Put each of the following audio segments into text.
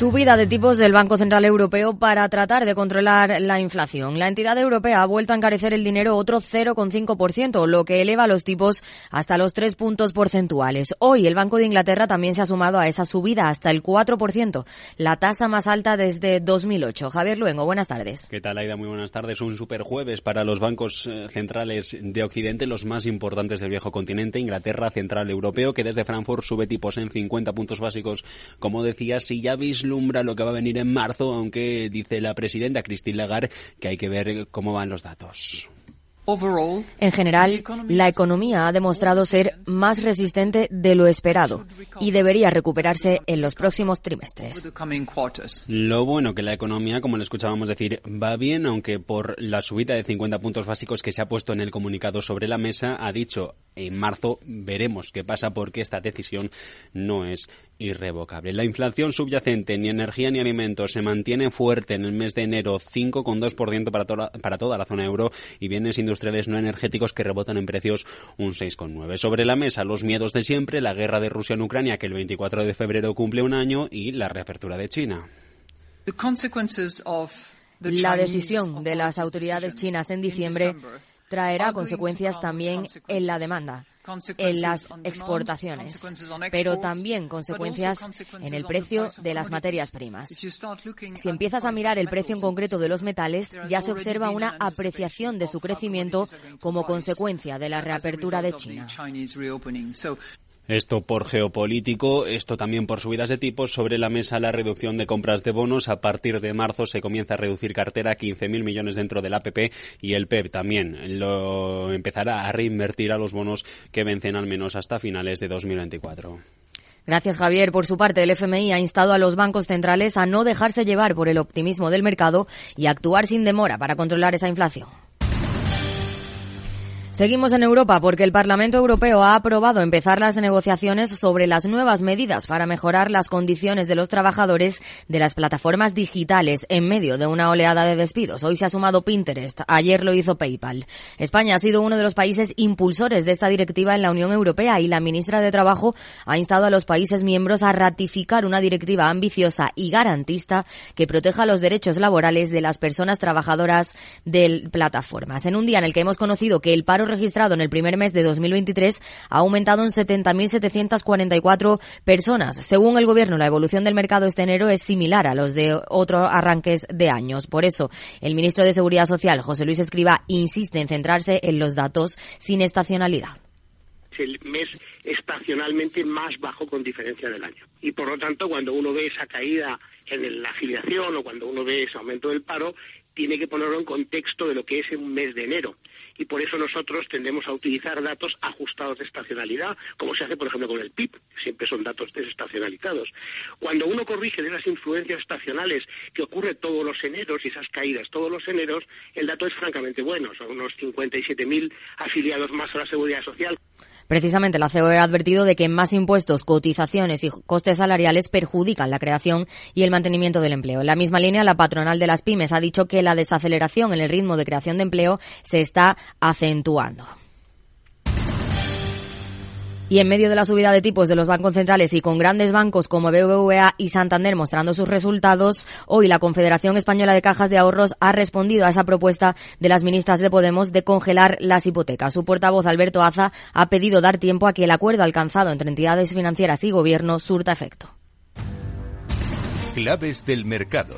Subida de tipos del Banco Central Europeo para tratar de controlar la inflación. La entidad europea ha vuelto a encarecer el dinero otro 0,5%, lo que eleva los tipos hasta los 3 puntos porcentuales. Hoy el Banco de Inglaterra también se ha sumado a esa subida hasta el 4%, la tasa más alta desde 2008. Javier Luengo, buenas tardes. ¿Qué tal, Aida? Muy buenas tardes. Un superjueves para los bancos eh, centrales de Occidente, los más importantes del viejo continente, Inglaterra Central Europeo, que desde Frankfurt sube tipos en 50 puntos básicos. Como decía, si ya veis lo que va a venir en marzo, aunque dice la presidenta Christine Lagarde que hay que ver cómo van los datos. En general, la economía ha demostrado ser más resistente de lo esperado y debería recuperarse en los próximos trimestres. Lo bueno que la economía, como le escuchábamos decir, va bien, aunque por la subida de 50 puntos básicos que se ha puesto en el comunicado sobre la mesa, ha dicho en marzo veremos qué pasa porque esta decisión no es irrevocable. La inflación subyacente ni energía ni alimentos se mantiene fuerte en el mes de enero, 5,2% para, toda, para toda la zona euro y bienes industriales no energéticos que rebotan en precios un 6,9%. Sobre la mesa los miedos de siempre, la guerra de Rusia en Ucrania que el 24 de febrero cumple un año y la reapertura de China. La decisión de las autoridades chinas en diciembre traerá consecuencias también en la demanda en las exportaciones, pero también consecuencias en el precio de las materias primas. Si empiezas a mirar el precio en concreto de los metales, ya se observa una apreciación de su crecimiento como consecuencia de la reapertura de China. Esto por geopolítico, esto también por subidas de tipos. Sobre la mesa la reducción de compras de bonos. A partir de marzo se comienza a reducir cartera, 15.000 millones dentro del APP y el PEP también lo empezará a reinvertir a los bonos que vencen al menos hasta finales de 2024. Gracias, Javier. Por su parte, el FMI ha instado a los bancos centrales a no dejarse llevar por el optimismo del mercado y actuar sin demora para controlar esa inflación. Seguimos en Europa porque el Parlamento Europeo ha aprobado empezar las negociaciones sobre las nuevas medidas para mejorar las condiciones de los trabajadores de las plataformas digitales en medio de una oleada de despidos. Hoy se ha sumado Pinterest, ayer lo hizo PayPal. España ha sido uno de los países impulsores de esta directiva en la Unión Europea y la ministra de Trabajo ha instado a los países miembros a ratificar una directiva ambiciosa y garantista que proteja los derechos laborales de las personas trabajadoras de plataformas. En un día en el que hemos conocido que el paro registrado en el primer mes de 2023 ha aumentado en 70.744 personas. Según el Gobierno, la evolución del mercado este enero es similar a los de otros arranques de años. Por eso, el ministro de Seguridad Social, José Luis Escriba, insiste en centrarse en los datos sin estacionalidad. Es el mes estacionalmente más bajo con diferencia del año. Y por lo tanto, cuando uno ve esa caída en la afiliación o cuando uno ve ese aumento del paro, tiene que ponerlo en contexto de lo que es un mes de enero y por eso nosotros tendemos a utilizar datos ajustados de estacionalidad, como se hace, por ejemplo, con el PIB, siempre son datos desestacionalizados. Cuando uno corrige de esas influencias estacionales que ocurre todos los eneros y esas caídas todos los eneros, el dato es francamente bueno, son unos 57.000 afiliados más a la seguridad social. Precisamente la COE ha advertido de que más impuestos, cotizaciones y costes salariales perjudican la creación y el mantenimiento del empleo. En la misma línea, la patronal de las pymes ha dicho que la desaceleración en el ritmo de creación de empleo se está acentuando. Y en medio de la subida de tipos de los bancos centrales y con grandes bancos como BBVA y Santander mostrando sus resultados, hoy la Confederación Española de Cajas de Ahorros ha respondido a esa propuesta de las ministras de Podemos de congelar las hipotecas. Su portavoz, Alberto Aza, ha pedido dar tiempo a que el acuerdo alcanzado entre entidades financieras y gobierno surta efecto. Claves del mercado.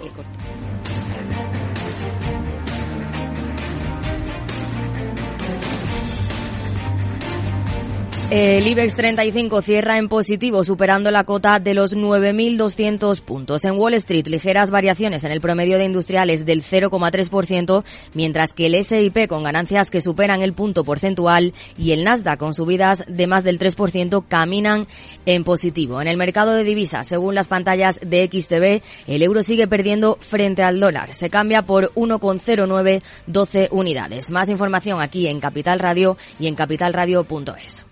El IBEX 35 cierra en positivo, superando la cota de los 9.200 puntos. En Wall Street, ligeras variaciones en el promedio de industriales del 0,3%, mientras que el S&P con ganancias que superan el punto porcentual y el Nasdaq con subidas de más del 3% caminan en positivo. En el mercado de divisas, según las pantallas de XTB, el euro sigue perdiendo frente al dólar. Se cambia por 1,0912 unidades. Más información aquí en Capital Radio y en capitalradio.es.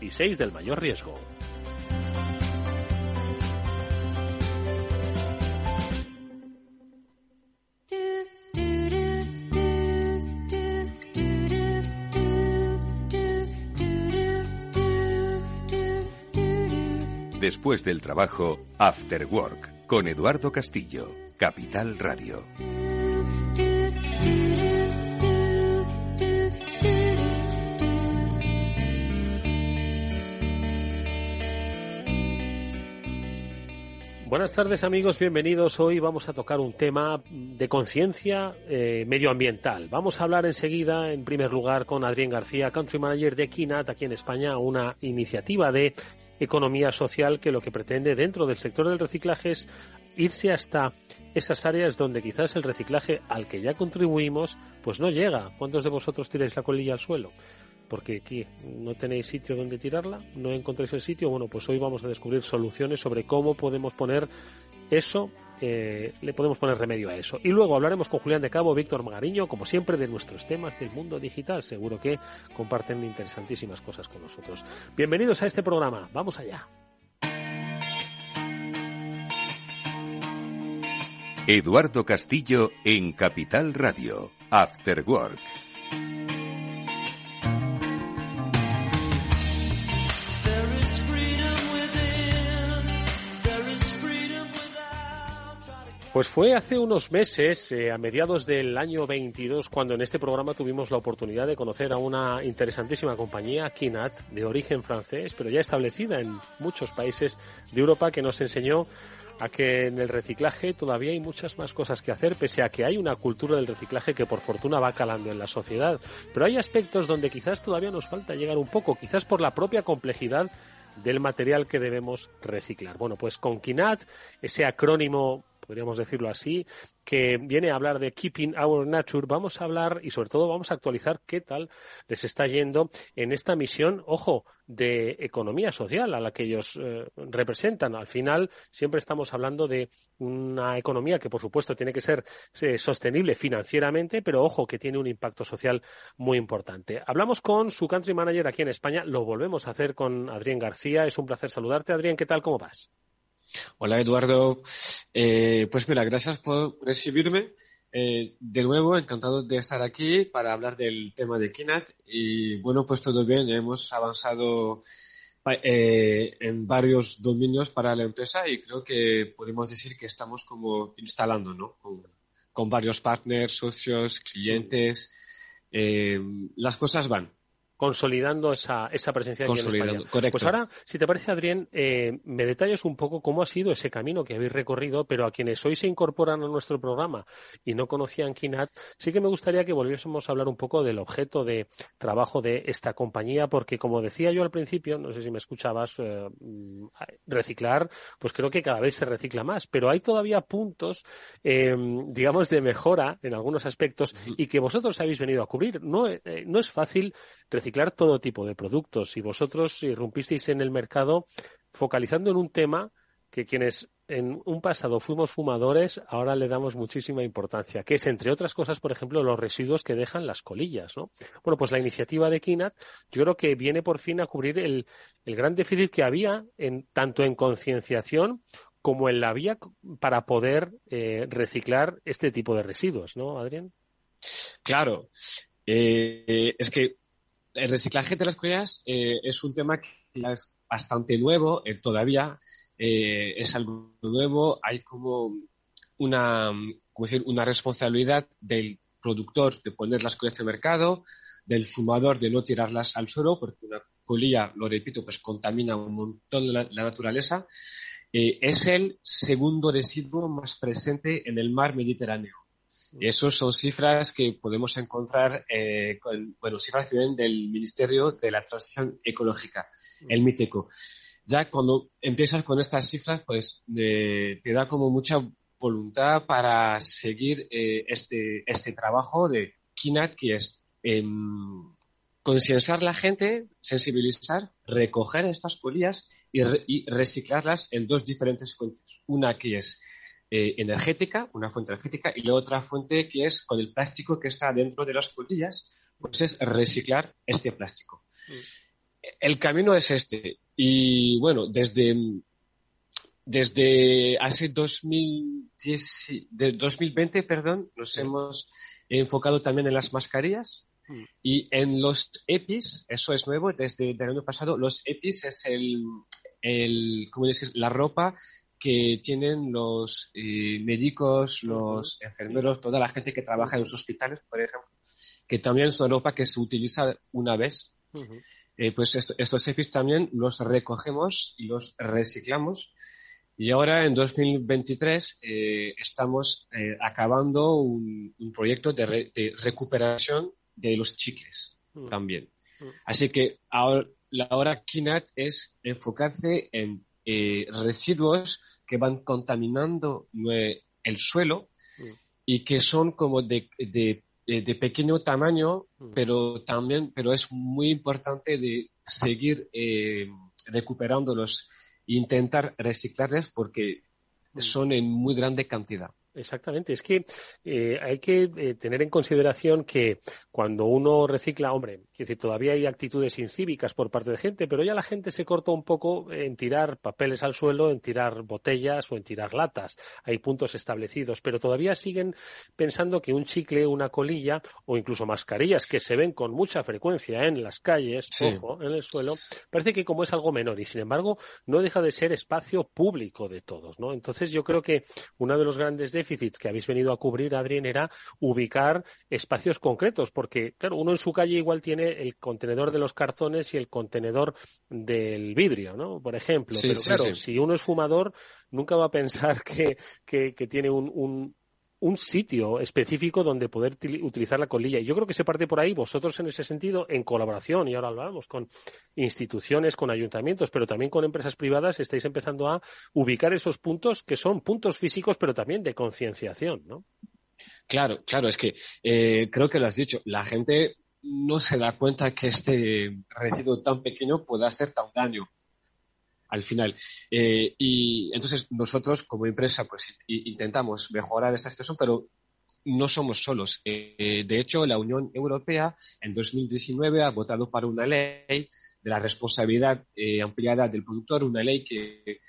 y 6 del mayor riesgo. Después del trabajo, After Work, con Eduardo Castillo, Capital Radio. Buenas tardes amigos, bienvenidos. Hoy vamos a tocar un tema de conciencia eh, medioambiental. Vamos a hablar enseguida, en primer lugar, con Adrián García, Country Manager de Kinat aquí en España, una iniciativa de economía social que lo que pretende dentro del sector del reciclaje es irse hasta esas áreas donde quizás el reciclaje al que ya contribuimos pues no llega. ¿Cuántos de vosotros tiráis la colilla al suelo? Porque aquí no tenéis sitio donde tirarla, no encontréis el sitio, bueno, pues hoy vamos a descubrir soluciones sobre cómo podemos poner eso, eh, le podemos poner remedio a eso. Y luego hablaremos con Julián de Cabo, Víctor Magariño, como siempre, de nuestros temas del mundo digital. Seguro que comparten interesantísimas cosas con nosotros. Bienvenidos a este programa, vamos allá. Eduardo Castillo en Capital Radio, After Work. Pues fue hace unos meses, eh, a mediados del año 22, cuando en este programa tuvimos la oportunidad de conocer a una interesantísima compañía, Kinat, de origen francés, pero ya establecida en muchos países de Europa, que nos enseñó a que en el reciclaje todavía hay muchas más cosas que hacer, pese a que hay una cultura del reciclaje que por fortuna va calando en la sociedad. Pero hay aspectos donde quizás todavía nos falta llegar un poco, quizás por la propia complejidad del material que debemos reciclar. Bueno, pues con KINAT, ese acrónimo podríamos decirlo así, que viene a hablar de Keeping Our Nature. Vamos a hablar y sobre todo vamos a actualizar qué tal les está yendo en esta misión, ojo, de economía social a la que ellos eh, representan. Al final siempre estamos hablando de una economía que por supuesto tiene que ser eh, sostenible financieramente, pero ojo que tiene un impacto social muy importante. Hablamos con su country manager aquí en España, lo volvemos a hacer con Adrián García. Es un placer saludarte, Adrián. ¿Qué tal? ¿Cómo vas? Hola Eduardo, eh, pues mira, gracias por recibirme. Eh, de nuevo, encantado de estar aquí para hablar del tema de Kinat y bueno, pues todo bien, hemos avanzado eh, en varios dominios para la empresa y creo que podemos decir que estamos como instalando, ¿no? Con, varios partners, socios, clientes. las cosas van consolidando esa, esa presencia aquí en España. Pues ahora, si te parece, Adrián, eh, me detalles un poco cómo ha sido ese camino que habéis recorrido, pero a quienes hoy se incorporan a nuestro programa y no conocían Kinat, sí que me gustaría que volviésemos a hablar un poco del objeto de trabajo de esta compañía, porque como decía yo al principio, no sé si me escuchabas, eh, mm, reciclar, pues creo que cada vez se recicla más, pero hay todavía puntos, eh, digamos, de mejora en algunos aspectos y que vosotros habéis venido a cubrir. No, no es fácil reciclar todo tipo de productos y vosotros irrumpisteis en el mercado focalizando en un tema que quienes en un pasado fuimos fumadores, ahora le damos muchísima importancia, que es, entre otras cosas, por ejemplo, los residuos que dejan las colillas, ¿no? Bueno, pues la iniciativa de Kinat, yo creo que viene por fin a cubrir el, gran déficit que había en, tanto en concienciación como en la vía para poder eh, reciclar este tipo de residuos, ¿no, Adrián? Claro. Eh, es que el reciclaje de las colillas eh, es un tema que es bastante nuevo eh, todavía. Eh, es algo nuevo. Hay como una, una responsabilidad del productor de poner las colillas en mercado, del fumador de no tirarlas al suelo, porque una colilla, lo repito, pues contamina un montón la, naturaleza. Es el segundo residuo más presente en el mar Mediterráneo. Y esas son cifras que podemos encontrar, eh, con, bueno, cifras que vienen del Ministerio de la Transición Ecológica, el MITECO. Ya cuando empiezas con estas cifras, pues eh, te da como mucha voluntad para seguir eh, este, este trabajo de KINAT, que es eh, concienciar la gente, sensibilizar, recoger estas colillas y, y, reciclarlas en dos diferentes fuentes. Una que es eh, energética, una fuente energética, y la otra fuente que es con el plástico que está dentro de las colillas, pues es reciclar este plástico. Mm. El camino es este. Y bueno, desde desde hace 2010, de 2020, perdón, nos hemos enfocado también en las mascarillas mm. y en los EPIs, eso es nuevo, desde el año pasado, los EPIs es el, el ¿cómo decir? La ropa que tienen los eh, médicos, los enfermeros, toda la gente que trabaja en los hospitales, por ejemplo, que también una ropa que se utiliza una vez. Eh, pues estos EPIs también los recogemos y los reciclamos y ahora, en 2023, eh, estamos eh, acabando un, proyecto de, recuperación de los chicles mm. también. Mm. Así que ahora, la hora KINAT es enfocarse en eh, residuos que van contaminando el suelo mm. y que son como de, de, de pequeño tamaño, pero también, pero es muy importante de seguir recuperando los intentar reciclarles porque mm. son en muy grande cantidad. Exactamente, es que eh, hay que eh, tener en consideración que cuando uno recicla, hombre, decir, todavía hay actitudes incívicas por parte de gente, pero ya la gente se corta un poco en tirar papeles al suelo, en tirar botellas o en tirar latas. Hay puntos establecidos, pero todavía siguen pensando que un chicle, una colilla o incluso mascarillas que se ven con mucha frecuencia en las calles, ojo, en el suelo, parece que como es algo menor y sin embargo no deja de ser espacio público de todos, ¿no? Entonces yo creo que uno de los grandes déficits que habéis venido a cubrir, Adrien, era ubicar espacios concretos, porque, claro, uno en su calle igual tiene el contenedor de los cartones y el contenedor del vidrio, ¿no? Por ejemplo. Pero claro, si uno es fumador, nunca va a pensar que, que, tiene un, un un sitio específico donde poder utilizar la colilla. Y yo creo que se parte por ahí, vosotros en ese sentido, en colaboración, y ahora hablamos con instituciones, con ayuntamientos, pero también con empresas privadas, estáis empezando a ubicar esos puntos que son puntos físicos, pero también de concienciación, ¿no? Claro, claro, es que eh, creo que lo has dicho. La gente no se da cuenta que este residuo tan pequeño puede hacer tan daño al final. Eh, y entonces nosotros como empresa pues intentamos mejorar esta situación, pero no somos solos. Eh, de hecho, la Unión Europea en 2019 ha votado para una ley de la responsabilidad eh, ampliada del productor, una ley que,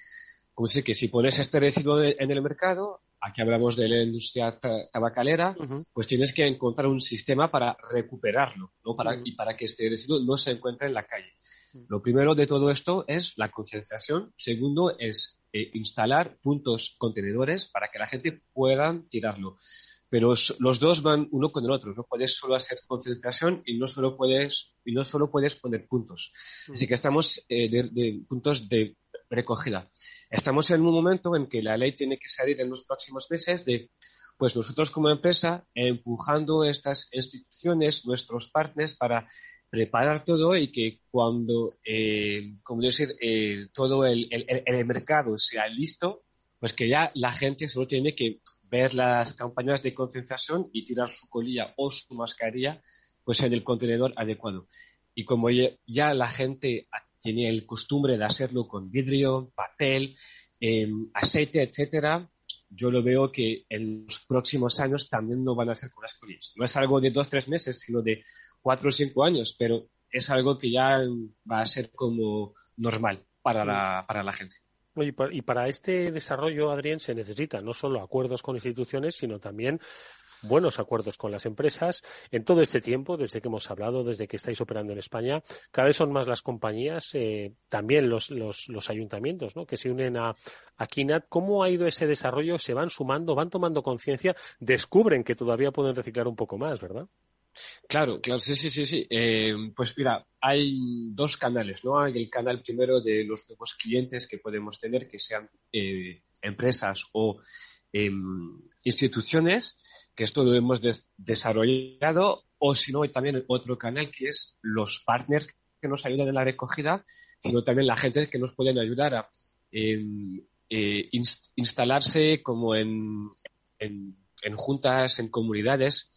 como que si pones este residuo en el mercado, aquí hablamos de la industria tabacalera, pues tienes que encontrar un sistema para recuperarlo, ¿no? Para, Y para que este residuo no se encuentre en la calle. Lo primero de todo esto es la concienciación. Segundo es eh, instalar puntos contenedores para que la gente pueda tirarlo. Pero los dos van uno con el otro. No puedes solo hacer concienciación y no solo puedes, y no solo puedes poner puntos. Así que estamos eh, de puntos de recogida. Estamos en un momento en que la ley tiene que salir en los próximos meses de, pues nosotros como empresa, empujando estas instituciones, nuestros partners, para preparar todo y que cuando, eh, como decir, eh, todo el, el, mercado sea listo, pues que ya la gente solo tiene que ver las campañas de concienciación y tirar su colilla o su mascarilla pues en el contenedor adecuado. Y como ya la gente tiene el costumbre de hacerlo con vidrio, papel, em, aceite, etcétera, yo lo veo que en los próximos años también no van a ser con las colillas. No es algo de dos, tres meses, sino de cuatro o cinco años, pero es algo que ya va a ser como normal para la, para la gente. Y para este desarrollo, Adrián, se necesitan no solo acuerdos con instituciones, sino también buenos acuerdos con las empresas. En todo este tiempo, desde que hemos hablado, desde que estáis operando en España, cada vez son más las compañías, eh, también los, los, ayuntamientos, que se unen a, a KINAT. ¿Cómo ha ido ese desarrollo? ¿Se van sumando, van tomando conciencia, descubren que todavía pueden reciclar un poco más, ¿verdad? Claro, claro, sí, sí, sí, sí. Eh, pues mira, hay dos canales, ¿no? Hay el canal primero de los nuevos clientes que podemos tener, que sean eh, empresas o em, instituciones, que esto lo hemos desarrollado, o si no, también otro canal que es los partners que nos ayudan en la recogida, sino también la gente que nos pueden ayudar a em, eh, instalarse como en, en, juntas, en comunidades,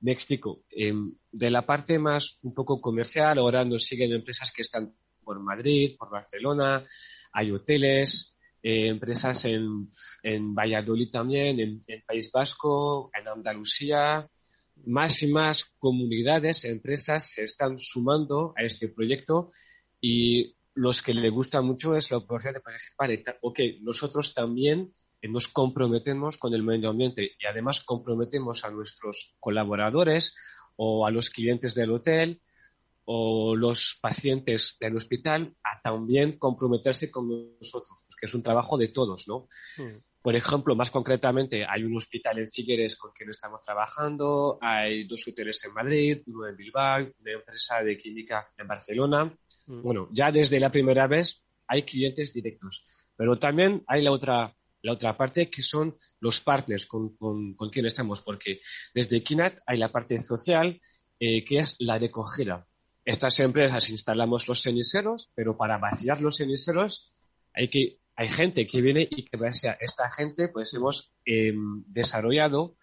me explico. Em, de la parte más un poco comercial, ahora nos siguen empresas que están por Madrid, por Barcelona, hay hoteles, eh, empresas en, en, Valladolid también, en, en, País Vasco, en Andalucía. Más y más comunidades, empresas se están sumando a este proyecto y los que les gusta mucho es la oportunidad de participar. Ok, nosotros también nos comprometemos con el medio ambiente y además comprometemos a nuestros colaboradores o a los clientes del hotel o los pacientes del hospital a también comprometerse con nosotros, que es un trabajo de todos, ¿no? Mm. Por ejemplo, más concretamente, hay un hospital en Figueres con quien estamos trabajando, hay dos hoteles en Madrid, uno en Bilbao, una empresa de química en Barcelona. Mm. Bueno, ya desde la primera vez hay clientes directos, pero también hay la otra la otra parte que son los partners con, con, con quien estamos, porque desde Kinat hay la parte social eh, que es la recogida. Estas empresas instalamos los ceniceros, pero para vaciar los ceniceros hay que hay gente que viene y que gracias a esta gente pues hemos em, desarrollado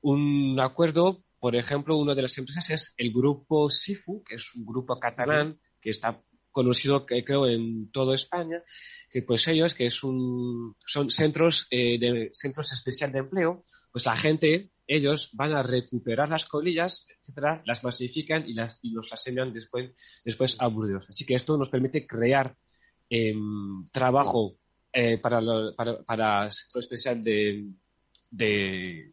un acuerdo, por ejemplo, una de las empresas es el grupo SIFU, que es un grupo catalán que está conocido creo en toda España, que pues ellos, que es un, son centros, eh, de, centros especial de empleo, pues la gente, ellos van a recuperar las colillas, etcétera, las masifican y, las, y los las después, después a Burdeos. Así que esto nos permite crear eh, trabajo eh, para, lo, para, para centro especial de, de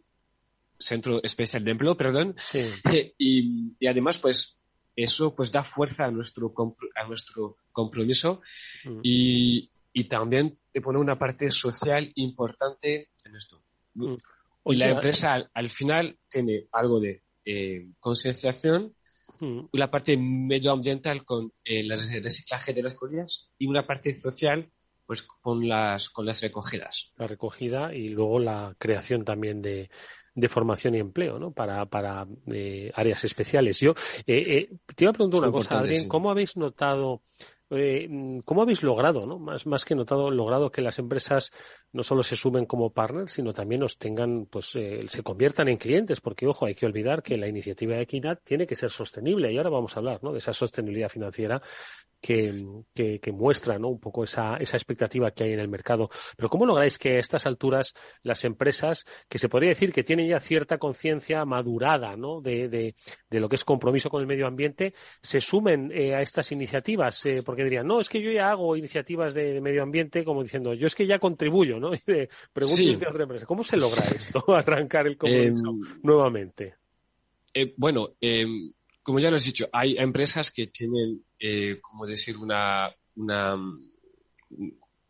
centro especial de empleo, perdón, sí. y, y además pues eso pues da fuerza a nuestro, a nuestro compromiso mm. y, y, también te pone una parte social importante en esto. Mm. Y la empresa al, al, final tiene algo de eh, concienciación, mm. la parte medioambiental con el reciclaje de las colillas y una parte social pues con las con las recogidas. La recogida y luego la creación también de, de formación y empleo, ¿no? Para, para eh, áreas especiales. Yo eh, eh, te iba a preguntar una cosa, Adrián, ¿cómo habéis notado eh, ¿Cómo habéis logrado, ¿no? más, más que notado, logrado que las empresas no solo se sumen como partners, sino también nos tengan, pues se conviertan en clientes? Porque, ojo, hay que olvidar que la iniciativa de Equinat tiene que ser sostenible y ahora vamos a hablar ¿no? de esa sostenibilidad financiera que, que, que, muestra ¿no? un poco esa, esa expectativa que hay en el mercado. Pero ¿cómo lográis que a estas alturas las empresas, que se podría decir que tienen ya cierta conciencia madurada ¿no? de, de, de, lo que es compromiso con el medio ambiente, se sumen eh, a estas iniciativas? Eh, porque dirían, no, es que yo ya hago iniciativas de, de, medio ambiente como diciendo, yo es que ya contribuyo, ¿no? Y de, preguntas sí. de otra empresa, ¿cómo se logra esto, arrancar el compromiso eh, nuevamente? bueno, como ya lo has dicho, hay empresas que tienen eh, como decir, una, una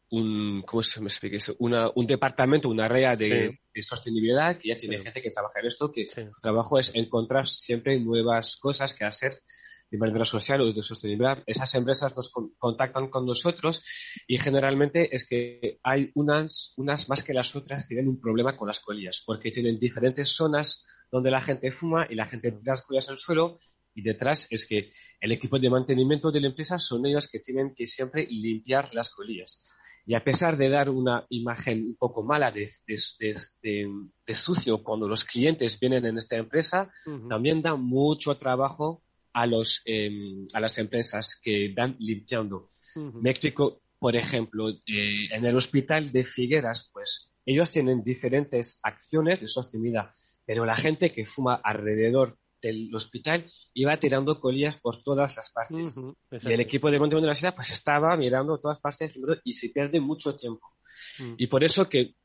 un, ¿cómo se me explica eso? Una, un departamento, una área de, sí. de, sostenibilidad que ya tiene sí. gente que trabaja en esto, que sí. su trabajo es encontrar siempre nuevas cosas que hacer de manera social o de sostenibilidad. Esas empresas nos con, contactan con nosotros y generalmente es que hay unas, unas más que las otras tienen un problema con las colillas, porque tienen diferentes zonas donde la gente fuma y la gente tira las colillas al suelo y detrás es que el equipo de mantenimiento de la empresa son ellos que tienen que siempre limpiar las colillas. Y a pesar de dar una imagen un poco mala de, de, de, de sucio cuando los clientes vienen en esta empresa, uh -huh. también da mucho trabajo a, los, eh, a las empresas que dan limpiando. Uh -huh. Me explico, por ejemplo, eh, en el hospital de Figueras, pues ellos tienen diferentes acciones de sostenibilidad, pero la gente que fuma alrededor del hospital iba tirando colillas por todas las partes. Uh -huh, y el equipo de la ciudad pues estaba mirando todas partes y se pierde mucho tiempo. Uh -huh. Y por eso que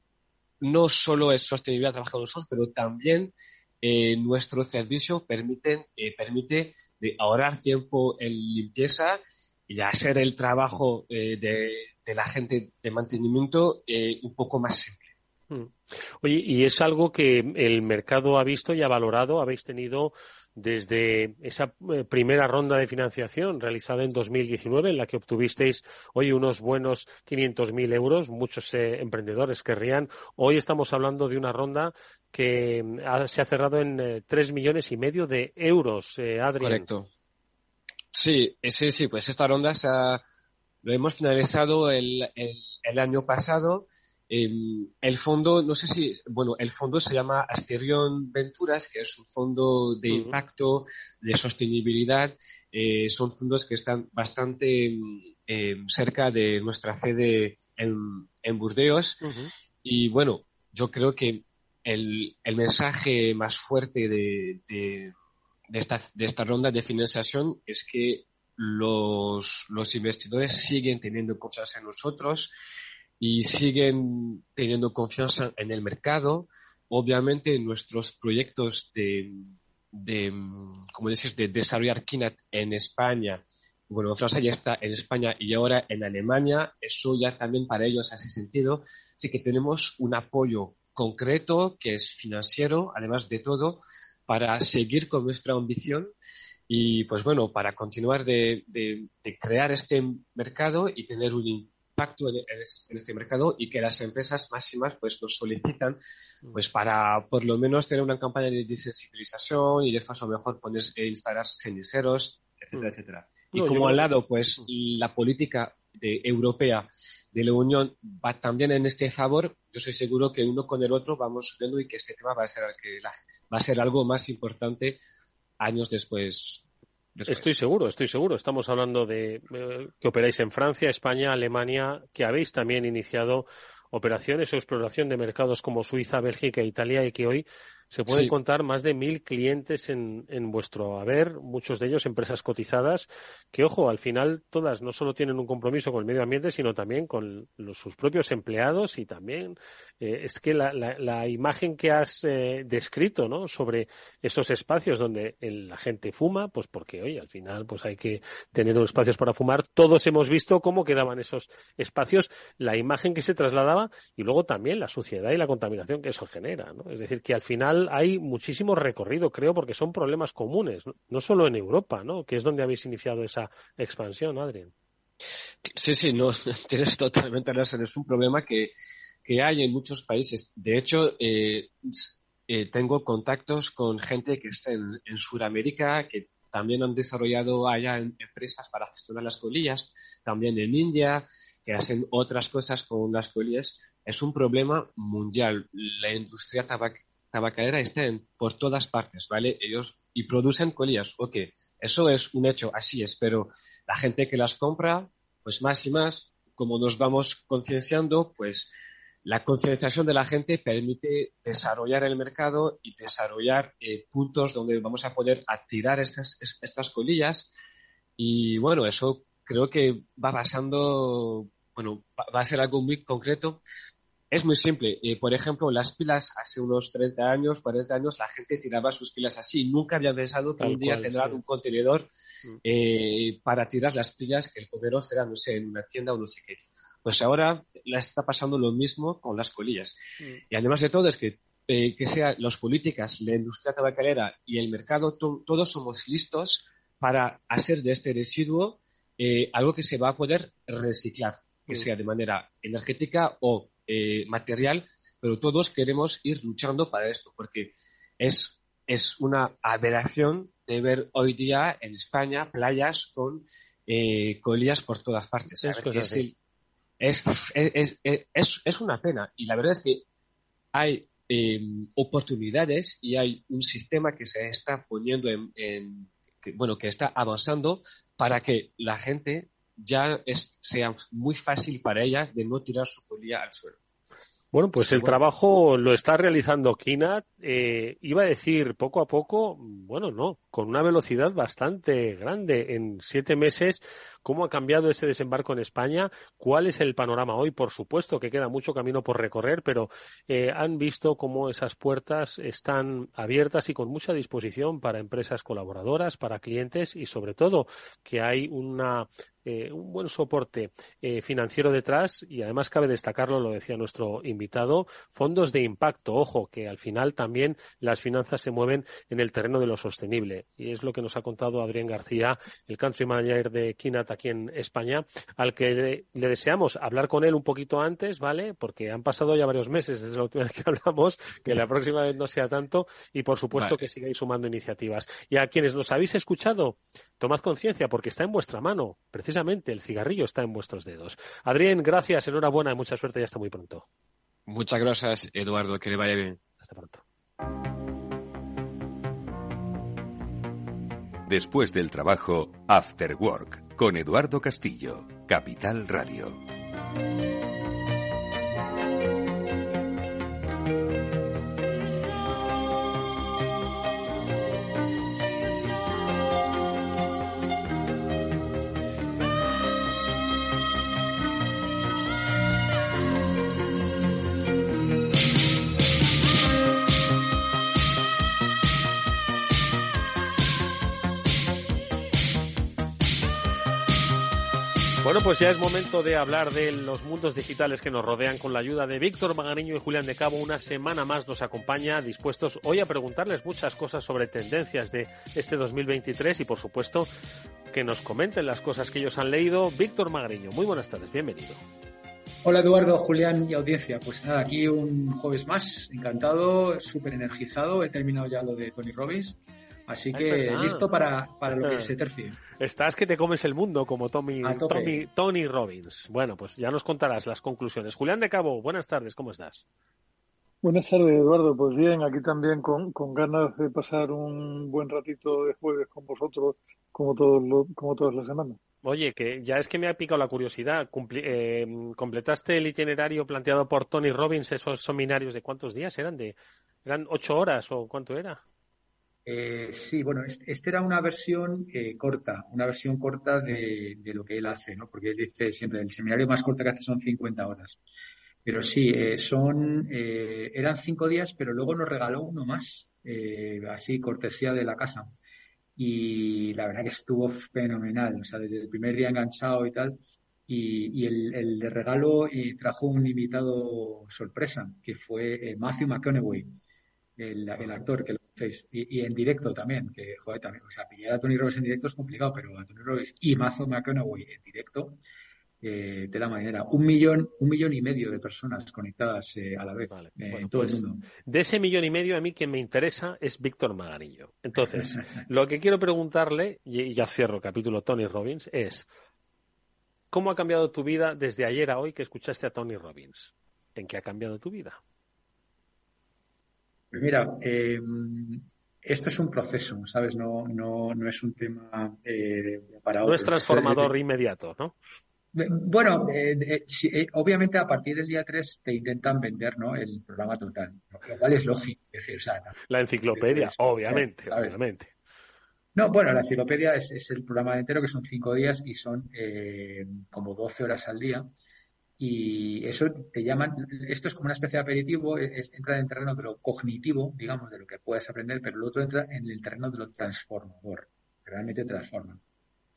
no solo es sostenibilidad trabajar nosotros, pero también eh, nuestro servicio permiten, eh, permite de ahorrar tiempo en limpieza y hacer el trabajo eh, de, de, la gente de mantenimiento un poco más simple. Hmm. Oye, y es algo que el mercado ha visto y ha valorado. Habéis tenido desde esa eh, primera ronda de financiación realizada en 2019, en la que obtuvisteis hoy unos buenos 500.000 euros, muchos eh, emprendedores querrían. Hoy estamos hablando de una ronda que mm, se ha cerrado en eh, tres millones y medio de euros, Adrián. Correcto. Sí, sí, sí, pues esta ronda se lo hemos finalizado el año pasado Em, el fondo, no sé si, bueno, el fondo se llama Asterion Venturas, que es un fondo de impacto, de sostenibilidad. Eh, son fondos que están bastante em, cerca de nuestra sede en, en Burdeos. Y bueno, yo creo que el, el mensaje más fuerte de, de, de, esta, de esta ronda de financiación es que los, los investidores siguen teniendo cosas en nosotros y siguen teniendo confianza en el mercado. Obviamente nuestros proyectos de, de como decir, de desarrollar KINAT en España, bueno, Francia ya está en España y ahora en Alemania, eso ya también para ellos hace sentido. Así que tenemos un apoyo concreto que es financiero, además de todo, para seguir con nuestra ambición y, pues bueno, para continuar de, de, de crear este mercado y tener un impacto en, este mercado y que las empresas máximas pues nos solicitan mm. pues para por lo menos tener una campaña de sensibilización y después a lo mejor poner e instalar ceniceros, etcétera, mm. etcétera. Y como al lado pues la política de, europea de la Unión va también en este favor, yo soy seguro que uno con el otro vamos viendo y que este tema va a ser, que va a ser algo más importante años después Estoy seguro, estoy seguro. Estamos hablando de eh, que operáis en Francia, España, Alemania, que habéis también iniciado operaciones o exploración de mercados como Suiza, Bélgica e Italia y que hoy se pueden contar más de mil clientes en, en, vuestro haber, muchos de ellos empresas cotizadas, que ojo, al final todas no solo tienen un compromiso con el medio ambiente, sino también con sus propios empleados y también eh, es que la, la, la, imagen que has eh, descrito, ¿no? Sobre esos espacios donde la gente fuma, pues porque, oye, al final pues hay que tener espacios para fumar. Todos hemos visto cómo quedaban esos espacios, la imagen que se trasladaba y luego también la suciedad y la contaminación que eso genera, ¿no? Es decir, que al final hay muchísimo recorrido, creo, porque son problemas comunes, no, no solo en Europa, ¿no? Que es donde habéis iniciado esa expansión, Adrián. Sí, sí, no, tienes totalmente razón. Es un problema que que hay en muchos países. De hecho, eh, eh, tengo contactos con gente que está en, Sudamérica, que también han desarrollado allá empresas para gestionar las colillas, también en India, que hacen otras cosas con las colillas. Es un problema mundial. La industria tabacalera está en, por todas partes, ¿vale? Ellos y producen colillas. Ok, eso es un hecho, así es, pero la gente que las compra, pues más y más, como nos vamos concienciando, pues la concienciación de la gente permite desarrollar el mercado y desarrollar eh, puntos donde vamos a poder atirar estas, estas colillas. Y bueno, eso creo que va pasando, bueno, va a ser algo muy concreto. Es muy simple. Eh, por ejemplo, las pilas hace unos 30 años, 40 años, la gente tiraba sus pilas así. Nunca había pensado que un día tendrán un contenedor mm. eh, para tirar las pilas que el comedor será, no sé, en una tienda o no sé qué. Pues ahora la está pasando lo mismo con las colillas. Mm. Y además de todo es que eh, que sean las políticas, la industria tabacalera y el mercado, todos somos listos para hacer de este residuo eh, algo que se va a poder reciclar, que mm. sea de manera energética o eh, material, pero todos queremos ir luchando para esto, porque es, es una aberración de ver hoy día en España playas con colillas por todas partes. Es, es, es, es, es, una pena. Y la verdad es que hay em, oportunidades y hay un sistema que se está poniendo en, bueno, que está avanzando para que la gente ya sea muy fácil para ella de no tirar su colilla al suelo. Bueno, pues el trabajo lo está realizando Kinat. Eh, iba a decir poco a poco, bueno, no, con una velocidad bastante grande. En siete meses, ¿cómo ha cambiado ese desembarco en España? ¿Cuál es el panorama hoy? Por supuesto que queda mucho camino por recorrer, pero eh, han visto cómo esas puertas están abiertas y con mucha disposición para empresas colaboradoras, para clientes y sobre todo que hay una eh, un buen soporte eh, financiero detrás y además cabe destacarlo, lo decía nuestro invitado, fondos de impacto. Ojo, que al final también las finanzas se mueven en el terreno de lo sostenible y es lo que nos ha contado Adrián García, el country manager de Kinat aquí en España, al que le, deseamos hablar con él un poquito antes, ¿vale? Porque han pasado ya varios meses desde la última vez que hablamos, que la próxima vez no sea tanto y por supuesto que sigáis sumando iniciativas. Y a quienes nos habéis escuchado, tomad conciencia porque está en vuestra mano, precisamente el cigarrillo está en vuestros dedos. Adrián, gracias, enhorabuena y mucha suerte y hasta muy pronto. Muchas gracias, Eduardo, que le vaya bien. Hasta pronto. Después del trabajo, After Work, con Eduardo Castillo, Capital Radio. Bueno, pues ya es momento de hablar de los mundos digitales que nos rodean con la ayuda de Víctor Magariño y Julián de Cabo. Una semana más nos acompaña, dispuestos hoy a preguntarles muchas cosas sobre tendencias de este 2023 y, por supuesto, que nos comenten las cosas que ellos han leído. Víctor Magariño, muy buenas tardes, bienvenido. Hola Eduardo, Julián y audiencia. Pues nada, aquí un jueves más, encantado, súper energizado. He terminado ya lo de Tony Robbins Así que listo para, para lo que ah. se tercie. Estás que te comes el mundo como Tommy, Tommy, Tony Robbins. Bueno, pues ya nos contarás las conclusiones. Julián de Cabo, buenas tardes, ¿cómo estás? Buenas tardes, Eduardo. Pues bien, aquí también con, con ganas de pasar un buen ratito de jueves con vosotros, como, todos como todas las semanas. Oye, que ya es que me ha picado la curiosidad. Eh, ¿Completaste el itinerario planteado por Tony Robbins, esos seminarios de cuántos días eran? de ¿Eran ocho horas o cuánto era? Eh, sí, bueno, esta era una versión eh, corta, una versión corta de, lo que él hace, ¿no? Porque él dice siempre, el seminario más corto que hace son 50 horas. Pero sí, eh, son, eran cinco días, pero luego nos regaló uno más, así, cortesía de la casa. Y la verdad que estuvo fenomenal, o sea, desde el primer día enganchado y tal. Y, el, de regalo y trajo un invitado sorpresa, que fue Matthew McConaughey el, actor que lo hacéis, y, en directo también, que joder, también, o sea, pillar a Tony Robbins en directo es complicado, pero a Tony Robbins y Mazo McConaughey en directo eh, de la manera. Un millón, un millón y medio de personas conectadas eh, a la vez eh, en todo el pues, mundo. De ese millón y medio, a mí quien me interesa es Víctor Magarillo. Entonces, lo que quiero preguntarle, y ya cierro el capítulo Tony Robbins, es ¿cómo ha cambiado tu vida desde ayer a hoy que escuchaste a Tony Robbins? ¿En qué ha cambiado tu vida? Pues mira, eh, esto es un proceso, ¿sabes? No, no, no es un tema eh, para No es transformador inmediato, ¿no? Bueno, eh, obviamente a partir del día 3 te intentan vender ¿no? el programa total, lo cual es lógico. la enciclopedia, obviamente, obviamente. No, bueno, la enciclopedia es, es, el programa entero que son cinco días y son como 12 horas al día y eso te llaman, esto es como una especie de aperitivo, es, entra en el terreno de lo cognitivo, digamos, de lo que puedes aprender, pero el otro entra en el terreno de lo transformador, realmente transforma.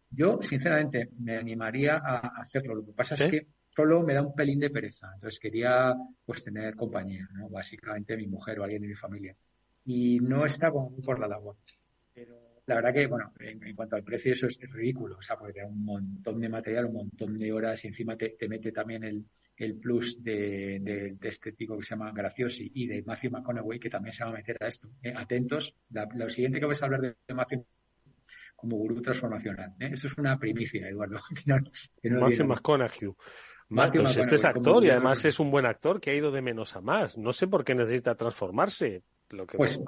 Yo, sinceramente, me animaría a hacerlo. Lo que pasa es que solo me da un pelín de pereza. Entonces quería, pues, tener compañía, ¿no? Básicamente mi mujer o alguien de mi familia. Y no está como por la labor. Pero la verdad que, bueno, en, cuanto al precio eso es ridículo, o sea, porque te da un montón de material, un montón de horas y encima te, mete también el, el plus de, de, este tipo que se llama Graciosi y de Matthew McConaughey que también se va a meter a esto. Eh, atentos, lo siguiente que vais a hablar de Matthew como gurú transformacional. ¿eh? Esto es una primicia, Eduardo. Matthew McConaughey. Pues este es actor y además es un buen actor que ha ido de menos a más. No sé por qué necesita transformarse pues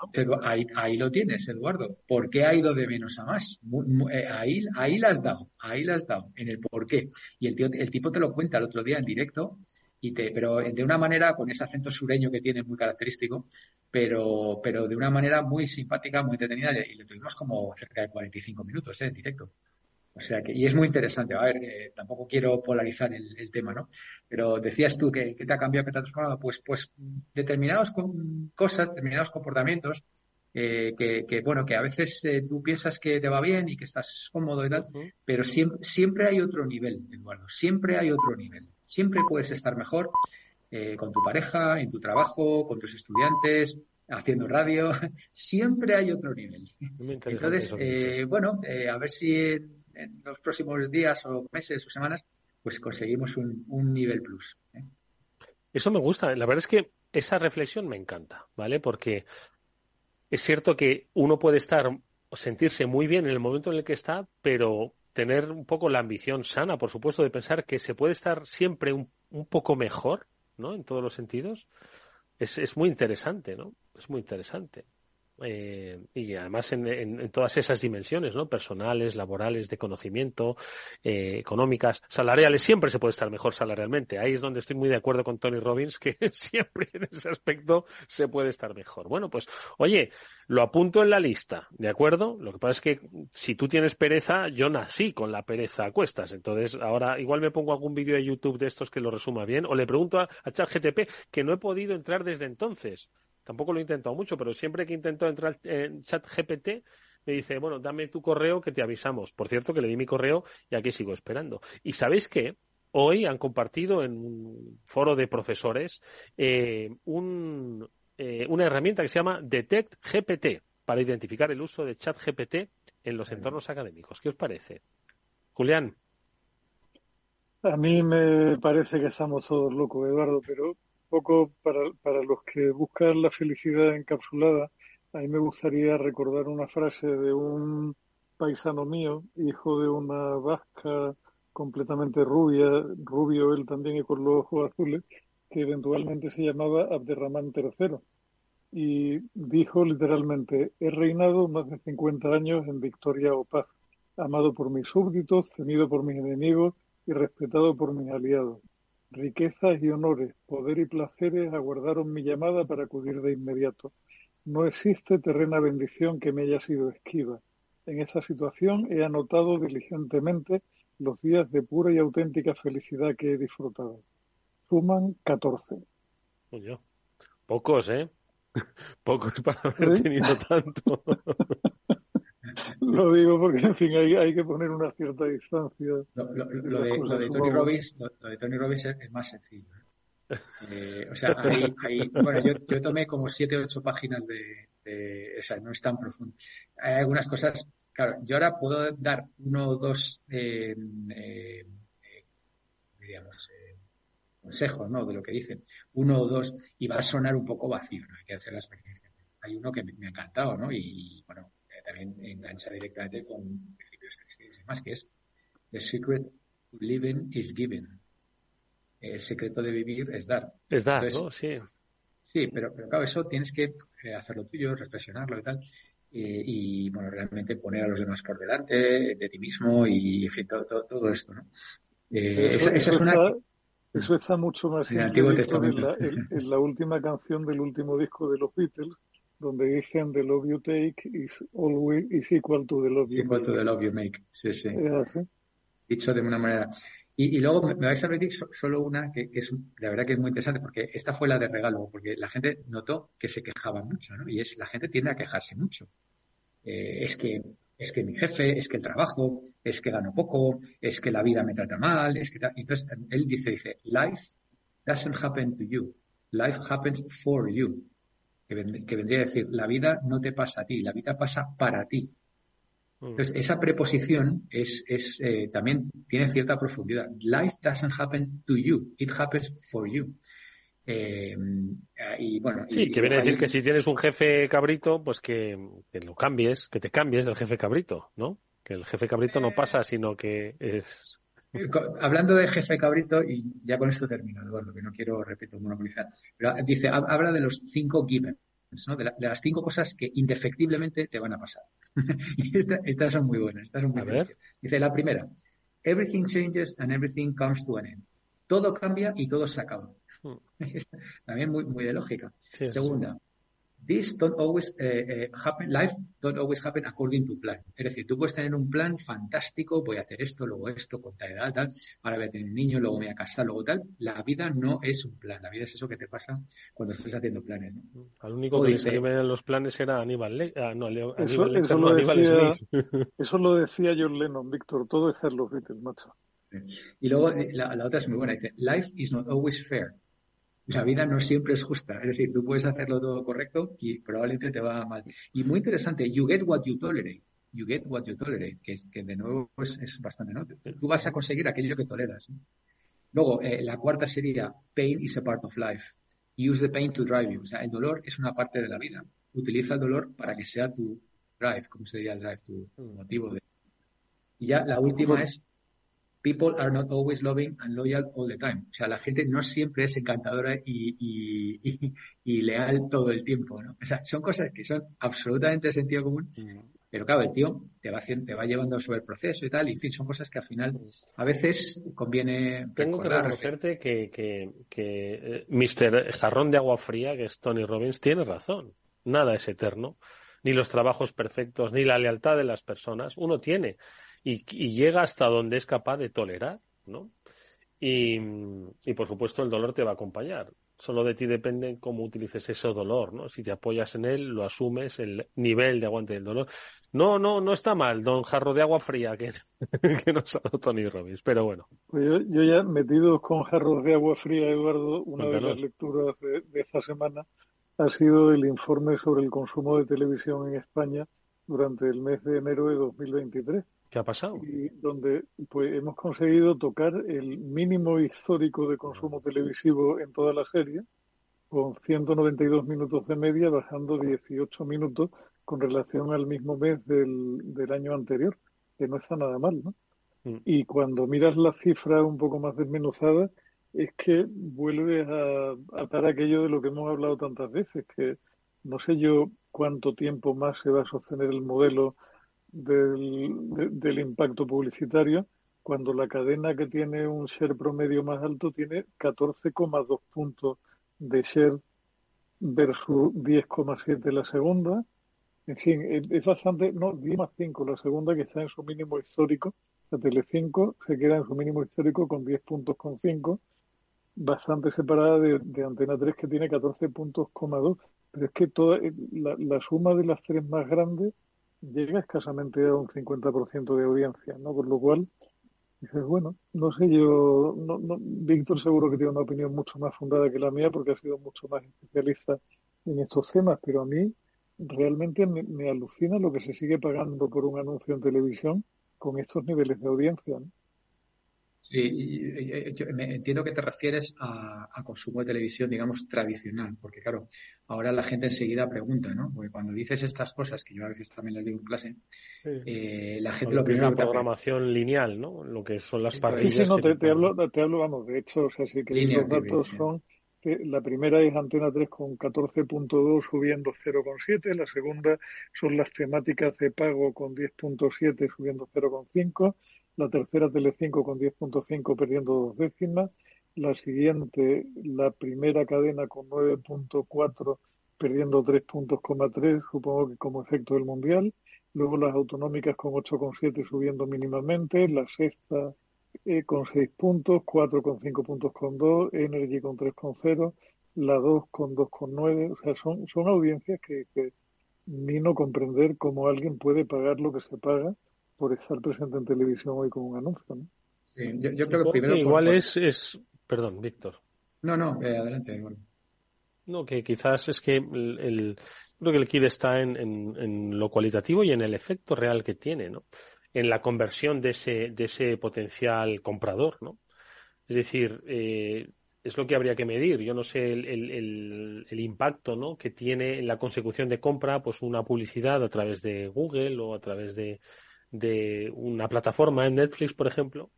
ahí, ahí, lo tienes, Eduardo. ¿Por qué ha ido de menos a más? Eh, ahí, ahí la has dado, ahí la has dado, en el por qué. Y el, tío, el tipo te lo cuenta el otro día en directo y te, pero de una manera con ese acento sureño que tiene muy característico, pero, pero de una manera muy simpática, muy entretenida y le tuvimos como cerca de 45 minutos ¿eh? en directo. O sea que, y es muy interesante. A ver, eh, tampoco quiero polarizar el, tema, ¿no? Pero decías tú que, te ha cambiado, que te ha transformado. Pues, pues determinadas cosas, determinados comportamientos, eh, que, bueno, que a veces eh, tú piensas que te va bien y que estás cómodo y tal, pero siempre, siempre hay otro nivel, Eduardo. Siempre hay otro nivel. Siempre puedes estar mejor con tu pareja, en tu trabajo, con tus estudiantes, haciendo radio. siempre hay otro nivel. Entonces, bueno, a ver si en los próximos días o meses o semanas, pues conseguimos un, nivel plus. ¿eh? Eso me gusta. La verdad es que esa reflexión me encanta, ¿vale? Porque es cierto que uno puede estar o sentirse muy bien en el momento en el que está, pero tener un poco la ambición sana, por supuesto, de pensar que se puede estar siempre un, un poco mejor, ¿no? En todos los sentidos. Es, es muy interesante, ¿no? Es muy interesante. Eh, y además en, todas esas dimensiones, ¿no? Personales, laborales, de conocimiento, eh, económicas, salariales, siempre se puede estar mejor salarialmente. Ahí es donde estoy muy de acuerdo con Tony Robbins, que siempre en ese aspecto se puede estar mejor. Bueno, pues, oye, lo apunto en la lista, ¿de acuerdo? Lo que pasa es que si tú tienes pereza, yo nací con la pereza a cuestas. Entonces, ahora igual me pongo algún vídeo de YouTube de estos que lo resuma bien, o le pregunto a, a ChatGTP, que no he podido entrar desde entonces. Tampoco lo he intentado mucho, pero siempre que intento entrar en chat GPT, me dice, bueno, dame tu correo que te avisamos. Por cierto, que le di mi correo y aquí sigo esperando. ¿Y sabéis qué? Hoy han compartido en un foro de profesores eh, un, eh, una herramienta que se llama Detect GPT para identificar el uso de chat GPT en los entornos académicos. ¿Qué os parece? Julián. A mí me parece que estamos todos locos, Eduardo, pero poco para, para los que buscan la felicidad encapsulada, a mí me gustaría recordar una frase de un paisano mío, hijo de una vasca completamente rubia, rubio él también y con los ojos azules, que eventualmente se llamaba Abderramán III. Y dijo literalmente, he reinado más de 50 años en victoria o paz, amado por mis súbditos, temido por mis enemigos y respetado por mis aliados. Riquezas y honores, poder y placeres aguardaron mi llamada para acudir de inmediato. No existe terrena bendición que me haya sido esquiva. En esta situación he anotado diligentemente los días de pura y auténtica felicidad que he disfrutado. Suman 14. pocos, ¿eh? Pocos para haber tenido tanto. Lo digo porque, en fin, hay, hay que poner una cierta distancia. Lo, de, Tony Robbins, lo, de Tony Robbins es, más sencillo. ¿eh? Eh, o sea, hay, bueno, yo, yo, tomé como siete o ocho páginas de, o sea, no es tan profundo. Hay algunas cosas, claro, yo ahora puedo dar uno o dos, eh, eh digamos, consejos, ¿no? De lo que dicen, uno o dos, y va a sonar un poco vacío, ¿no? Hay que hacer la experiencia. Hay uno que me, me ha encantado, ¿no? Y, bueno, también engancha directamente con principios cristianos y más, que es The secret to living is giving. El secreto de vivir es dar. Es dar, ¿no? Sí. Sí, pero, pero claro, eso tienes que eh, hacerlo tuyo, reflexionarlo y tal. y bueno, realmente poner a los demás por delante de ti mismo y en fin, todo, todo, esto, ¿no? Eh, eso, esa, es una... Eso está mucho más en, en, la, en, la, última canción del último disco de los Beatles, donde dicen the love you take is always is equal to the love you equal make. to the love you make. Sí, sí. Dicho de una manera. Y, y luego me, vais a repetir solo una que, que, es, la verdad que es muy interesante, porque esta fue la de regalo, porque la gente notó que se quejaba mucho, ¿no? Y es, la gente tiende a quejarse mucho. Eh, es que, es que mi jefe, es que el trabajo, es que gano poco, es que la vida me trata mal, es que entonces él dice, dice, life doesn't happen to you, life happens for you que, vendría a decir, la vida no te pasa a ti, la vida pasa para ti. Mm. Entonces, esa preposición es, es eh, también tiene cierta profundidad. Life doesn't happen to you, it happens for you. Eh, y bueno, sí, que viene a decir que si tienes un jefe cabrito, pues que, lo cambies, que te cambies del jefe cabrito, ¿no? Que el jefe cabrito no pasa, sino que es Hablando de jefe cabrito, y ya con esto termino, Eduardo, que no quiero, repito, monopolizar, pero dice, habla de los cinco givens, ¿no? de, las cinco cosas que indefectiblemente te van a pasar. y estas son muy buenas, estas son muy buenas. Dice, la primera, everything changes and everything comes to an end. todo cambia y todo se acaba. Hmm. También muy, muy de lógica. Segunda, this don't always uh, happen, life don't always happen according to plan. Es decir, tú puedes tener un plan fantástico, voy a hacer esto, luego esto, con tal edad, tal, ahora voy a tener un niño, luego me voy a casar, luego tal. La vida no es un plan, la vida es eso que te pasa cuando estás haciendo planes. ¿no? Al único que dice, le los planes era Aníbal, Le ah, no, Aníbal, eso, eso, lo decía, eso lo decía John Lennon, Víctor, todo es ser los Beatles, macho. Y luego la, la otra es muy buena, dice, life is not always fair la vida no siempre es justa. Es decir, tú puedes hacerlo todo correcto y probablemente te va mal. Y muy interesante, you get what you tolerate. You get what you tolerate, que, que de nuevo es, bastante, ¿no? Tú vas a conseguir aquello que toleras. Luego, eh, la cuarta sería, pain is a part of life. Use the pain to drive you. O sea, el dolor es una parte de la vida. Utiliza el dolor para que sea tu drive, como sería el drive, tu, motivo de... Y ya la última es people are not always loving and loyal all the time. O sea, la gente no siempre es encantadora y, y, leal todo el tiempo, ¿no? O sea, son cosas que son absolutamente de sentido común, mm. pero claro, el tío te va, te va llevando sobre el proceso y tal, y en fin, son cosas que al final a veces conviene. Tengo que reconocerte que, que, que eh, Mr. Jarrón de Agua Fría, que es Tony Robbins, tiene razón. Nada es eterno. Ni los trabajos perfectos, ni la lealtad de las personas. Uno tiene y, llega hasta donde es capaz de tolerar, ¿no? Y, y, por supuesto el dolor te va a acompañar. Solo de ti depende cómo utilices ese dolor, ¿no? Si te apoyas en él, lo asumes, el nivel de aguante del dolor. No, no, no está mal, don jarro de agua fría que, que nos ha dado Tony Robbins, pero bueno. Pues yo, yo ya metido con jarros de agua fría, Eduardo, una de las lecturas de, de esta semana ha sido el informe sobre el consumo de televisión en España durante el mes de enero de 2023 ¿Qué ha pasado? Y donde pues hemos conseguido tocar el mínimo histórico de consumo televisivo en toda la serie, con 192 minutos de media, bajando 18 minutos con relación al mismo mes del, del año anterior, que no está nada mal, ¿no? Mm. Y cuando miras la cifra un poco más desmenuzada, es que vuelve a, a aquello de lo que hemos hablado tantas veces, que no sé yo cuánto tiempo más se va a sostener el modelo del, del impacto publicitario cuando la cadena que tiene un share promedio más alto tiene 14,2 puntos de share versus 10,7 la segunda. En fin, es bastante, no, 10,5 la segunda que está en su mínimo histórico. La Tele5 se queda en su mínimo histórico con 10 puntos con 5, bastante separada de, de Antena 3 que tiene 14 puntos, Pero es que toda la, la suma de las tres más grandes llega escasamente a un 50% de audiencia, ¿no? Por lo cual, dices, bueno, no sé, yo, no, no, Víctor seguro que tiene una opinión mucho más fundada que la mía porque ha sido mucho más especialista en estos temas, pero a mí realmente me, me alucina lo que se sigue pagando por un anuncio en televisión con estos niveles de audiencia, ¿no? Sí, yo entiendo que te refieres a, consumo de televisión, digamos, tradicional, porque claro, ahora la gente enseguida pregunta, ¿no? Porque cuando dices estas cosas, que yo a veces también las digo en clase, eh, la gente lo primero... La programación lineal, ¿no? Lo que son las parrillas. Sí, sí, no, te, hablo, te hablo, vamos, de hecho, o sea, sí que los datos son... Que la primera es Antena 3 con 14.2 subiendo 0,7, la segunda son las temáticas de pago con 10.7 subiendo 0,5, la tercera Telecinco con 10.5 perdiendo dos décimas, la siguiente, la primera cadena con 9.4 perdiendo 3 puntos, supongo que como efecto del Mundial, luego las autonómicas con 8,7 subiendo mínimamente, la sexta eh, con 6 puntos, 4 con 5 puntos con 2, Energy con 3,0, la 2 con 2,9, o sea, son, son audiencias que, que no comprender cómo alguien puede pagar lo que se paga por estar presente en televisión hoy con un anuncio. ¿no? Sí, yo, creo que primero. Igual es, es. Perdón, Víctor. No, no, eh, adelante. No, que quizás es que el, creo que el kit está en, en, lo cualitativo y en el efecto real que tiene, ¿no? En la conversión de ese, de ese potencial comprador, ¿no? Es decir, eh, es lo que habría que medir. Yo no sé el, el, el, impacto ¿no? que tiene en la consecución de compra pues una publicidad a través de Google o a través de, de una plataforma en Netflix, por ejemplo,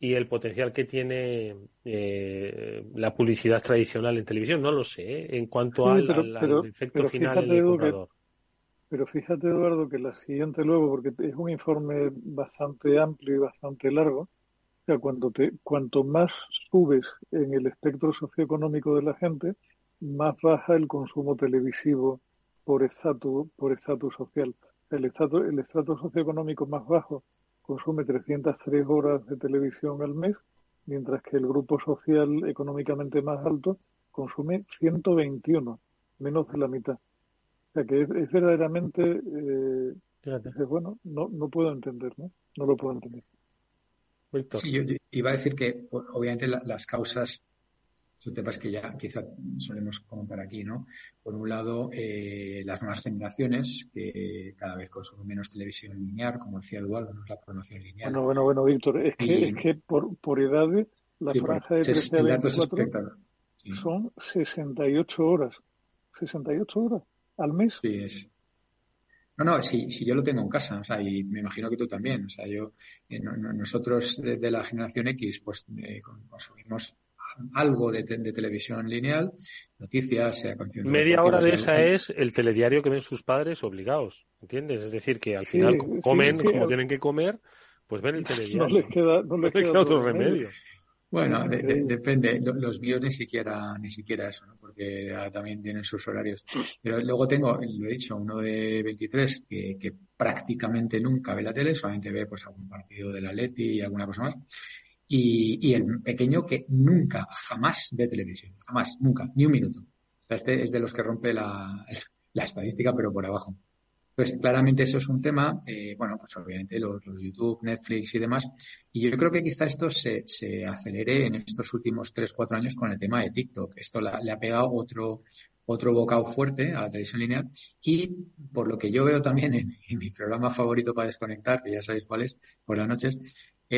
y el potencial que tiene eh, la publicidad tradicional en televisión, no lo sé, ¿eh? en cuanto al, efecto final en el comprador. pero fíjate, Eduardo, que la siguiente luego, porque es un informe bastante amplio y bastante largo, O sea, cuando te, cuanto más subes en el espectro socioeconómico de la gente, más baja el consumo televisivo por estatus, por estatus social. El estatus, el estrato socioeconómico más bajo consume 303 horas de televisión al mes, mientras que el grupo social económicamente más alto consume 121, menos de la mitad. O sea que es, verdaderamente, eh, bueno, no, no puedo entender, ¿no? No lo puedo entender. Sí, yo, iba a decir que obviamente las causas son temas que ya quizá solemos comentar aquí, ¿no? Por un lado, eh, las nuevas generaciones que cada vez consumen menos televisión lineal, como decía Eduardo, no es la programación lineal. Bueno, bueno, bueno, Víctor, es que, es que por, por edades la franja de 13 a 24 son 68 horas. 68 horas al mes. Sí, es. No, no, si, si yo lo tengo en casa, o sea, y me imagino que tú también, o sea, yo, eh, nosotros de, la generación X, pues eh, consumimos algo de, televisión lineal, noticias, sea Media hora de esa es el telediario que ven sus padres obligados, ¿entiendes? Es decir, que al final comen como tienen que comer, pues ven el telediario. No les queda, no les queda, otro remedio. Bueno, depende. Los míos ni siquiera, ni siquiera eso, ¿no? porque también tienen sus horarios. Pero luego tengo, lo he dicho, uno de 23 que, que prácticamente nunca ve la tele, solamente ve pues algún partido de la Leti y alguna cosa más. Y, el pequeño que nunca, jamás ve televisión, jamás, nunca, ni un minuto. Este es de los que rompe la, la estadística, pero por abajo. Pues claramente eso es un tema, eh, bueno, pues obviamente los, YouTube, Netflix y demás. Y yo creo que quizá esto se, se acelere en estos últimos tres, cuatro años con el tema de TikTok. Esto le ha pegado otro, otro bocado fuerte a la televisión lineal. Y por lo que yo veo también en, mi programa favorito para desconectar, que ya sabéis cuál es, por las noches,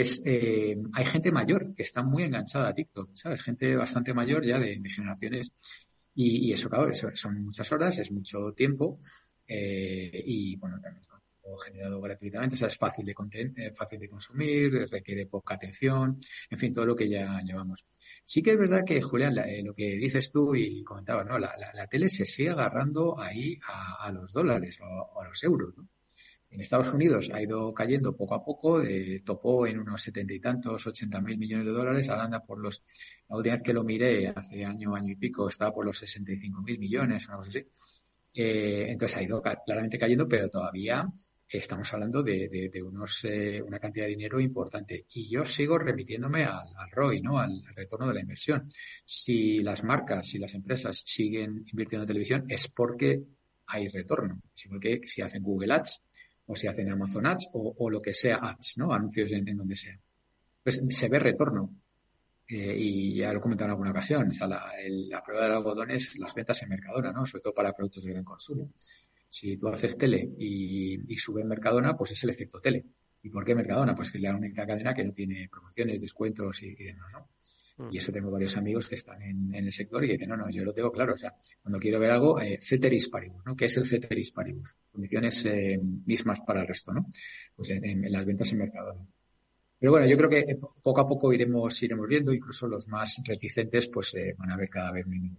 es, eh, hay gente mayor que está muy enganchada a TikTok, ¿sabes? Gente bastante mayor ya de, generaciones. Y, y eso, claro, eso, son muchas horas, es mucho tiempo. Eh, y bueno, también generado gratuitamente, o sea, es fácil de, eh, fácil de consumir, requiere poca atención, en fin, todo lo que ya llevamos. Sí que es verdad que, Julián, eh, lo que dices tú y comentabas, ¿no? La, la, tele se sigue agarrando ahí a, a los dólares o, a los euros, ¿no? En Estados Unidos ha ido cayendo poco a poco, de, topó en unos setenta y tantos, ochenta mil millones de dólares, ahora anda por los, la última vez que lo miré, hace año, año y pico, estaba por los sesenta y cinco mil millones, una cosa así. Eh, entonces ha ido claramente cayendo, pero todavía estamos hablando de, unos, eh, una cantidad de dinero importante. Y yo sigo remitiéndome al, ROI, ¿no? Al, retorno de la inversión. Si las marcas, si las empresas siguen invirtiendo en televisión, es porque hay retorno. Es porque si hacen Google Ads, o si hacen Amazon Ads, o, lo que sea Ads, ¿no? Anuncios en, donde sea. Pues se ve retorno. Eh, y ya lo he comentado en alguna ocasión, o la, prueba del algodón es las ventas en Mercadona, ¿no? Sobre todo para productos de gran consumo. Si tú haces tele y, y sube en Mercadona, pues es el efecto tele. ¿Y por qué Mercadona? Pues que es la única cadena que no tiene promociones, descuentos y, demás, ¿no? Mm. Y eso tengo varios amigos que están en, el sector y dicen, no, no, yo lo tengo claro. O sea, cuando quiero ver algo, eh, ceteris paribus, ¿no? ¿Qué es el ceteris paribus? Condiciones eh, mismas para el resto, ¿no? Pues en, las ventas en Mercadona. Pero bueno, yo creo que eh, poco a poco iremos, iremos viendo, incluso los más reticentes pues eh, van a ver cada vez menos.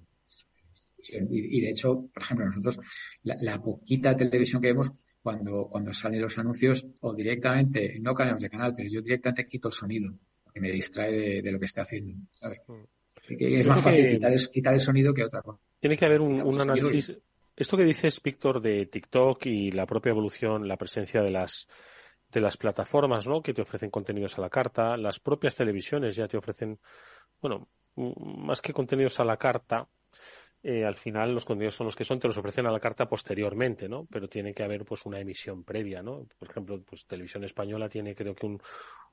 Y, de hecho, por ejemplo, nosotros la, poquita televisión que vemos cuando, cuando salen los anuncios o directamente, no cambiamos de canal, pero yo directamente quito el sonido, porque me distrae de, lo que esté haciendo, ¿sabes? Mm. Es más fácil quitar, el, sonido que otra cosa. Tiene que haber un, un análisis. Esto que dices, Víctor, de TikTok y la propia evolución, la presencia de las de las plataformas ¿no? que te ofrecen contenidos a la carta, las propias televisiones ya te ofrecen, bueno, más que contenidos a la carta, eh, al final los contenidos son los que son, te los ofrecen a la carta posteriormente, ¿no? Pero tiene que haber pues una emisión previa, ¿no? Por ejemplo, pues Televisión Española tiene creo que un,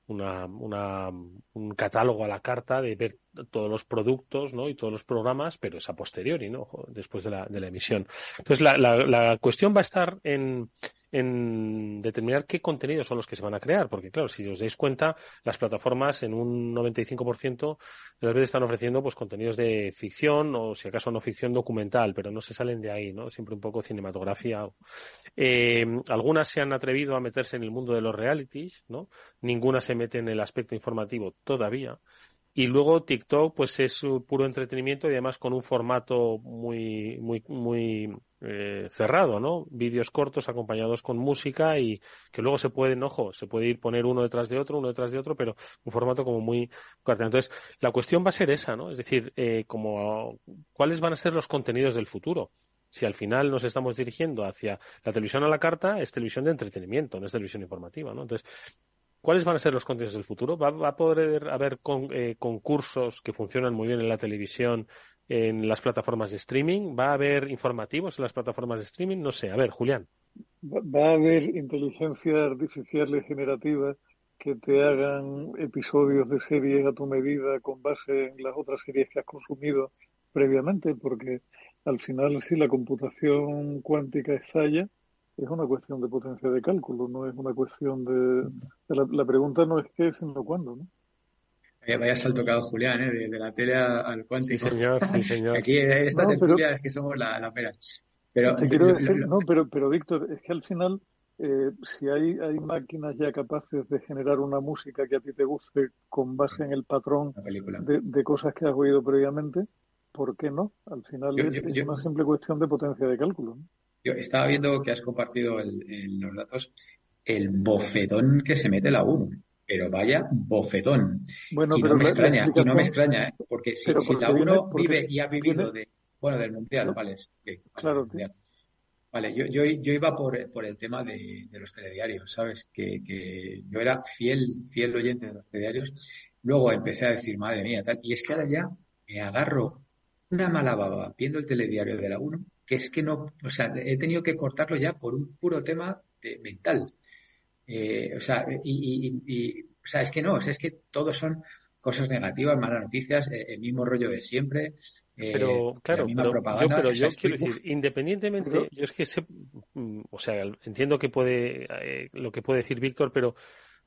una, una, un catálogo a la carta de ver todos los productos ¿no? y todos los programas, pero es a posteriori, ¿no? después de la, de la emisión. Entonces, la, la, la cuestión va a estar en, en determinar qué contenidos son los que se van a crear, porque claro, si os dais cuenta, las plataformas en un 95% de las veces están ofreciendo pues contenidos de ficción o si acaso no ficción documental, pero no se salen de ahí, ¿no? Siempre un poco cinematografía. Eh, algunas se han atrevido a meterse en el mundo de los realities, ¿no? Ninguna se mete en el aspecto informativo todavía. Y luego TikTok, pues es puro entretenimiento y además con un formato muy, muy, muy eh, cerrado, ¿no? Vídeos cortos acompañados con música y que luego se pueden, ojo, se puede ir poner uno detrás de otro, uno detrás de otro, pero un formato como muy corto. Entonces, la cuestión va a ser esa, ¿no? Es decir, eh, como cuáles van a ser los contenidos del futuro si al final nos estamos dirigiendo hacia la televisión a la carta, es televisión de entretenimiento, no es televisión informativa, ¿no? Entonces, ¿cuáles van a ser los contenidos del futuro? ¿Va, a poder haber eh, concursos que funcionan muy bien en la televisión, en las plataformas de streaming? ¿Va a haber informativos en las plataformas de streaming? No sé. A ver, Julián. Va a haber inteligencias artificiales generativas que te hagan episodios de series a tu medida con base en las otras series que has consumido previamente, porque al final si la computación cuántica estalla, es una cuestión de potencia de cálculo, no es una cuestión de... la, pregunta no es qué, sino cuándo, ¿no? Vaya salto que Julián, ¿eh? de, la tele al cuántico. Sí, señor, sí, señor. Aquí esta no, es que somos la, la pera. Pero, te quiero decir, no, pero, pero Víctor, es que al final, eh, si hay, hay máquinas ya capaces de generar una música que a ti te guste con base en el patrón de, de, cosas que has oído previamente, ¿por qué no? Al final es, una simple cuestión de potencia de cálculo. Yo estaba viendo que has compartido el, los datos, el bofetón que se mete la 1. Pero vaya bofetón. Bueno, y no me extraña, y no me extraña, ¿eh? porque si, la 1 vive y ha vivido de, bueno, del mundial, vale, claro. Vale, yo, yo, yo iba por, por el tema de, de los telediarios, ¿sabes? Que, que, yo era fiel, fiel oyente de los telediarios. Luego empecé a decir, madre mía, tal. Y es que ahora ya me agarro una mala baba viendo el telediario de la 1, que es que no, o sea, he tenido que cortarlo ya por un puro tema de, mental. Eh, o sea, y, o sea, es que no, o sea, es que todos son cosas negativas, malas noticias, eh, el mismo rollo de siempre. Eh, pero claro, pero yo, pero yo quiero decir, independientemente, yo es que sé, mm, o sea, entiendo que puede lo que puede decir Víctor, pero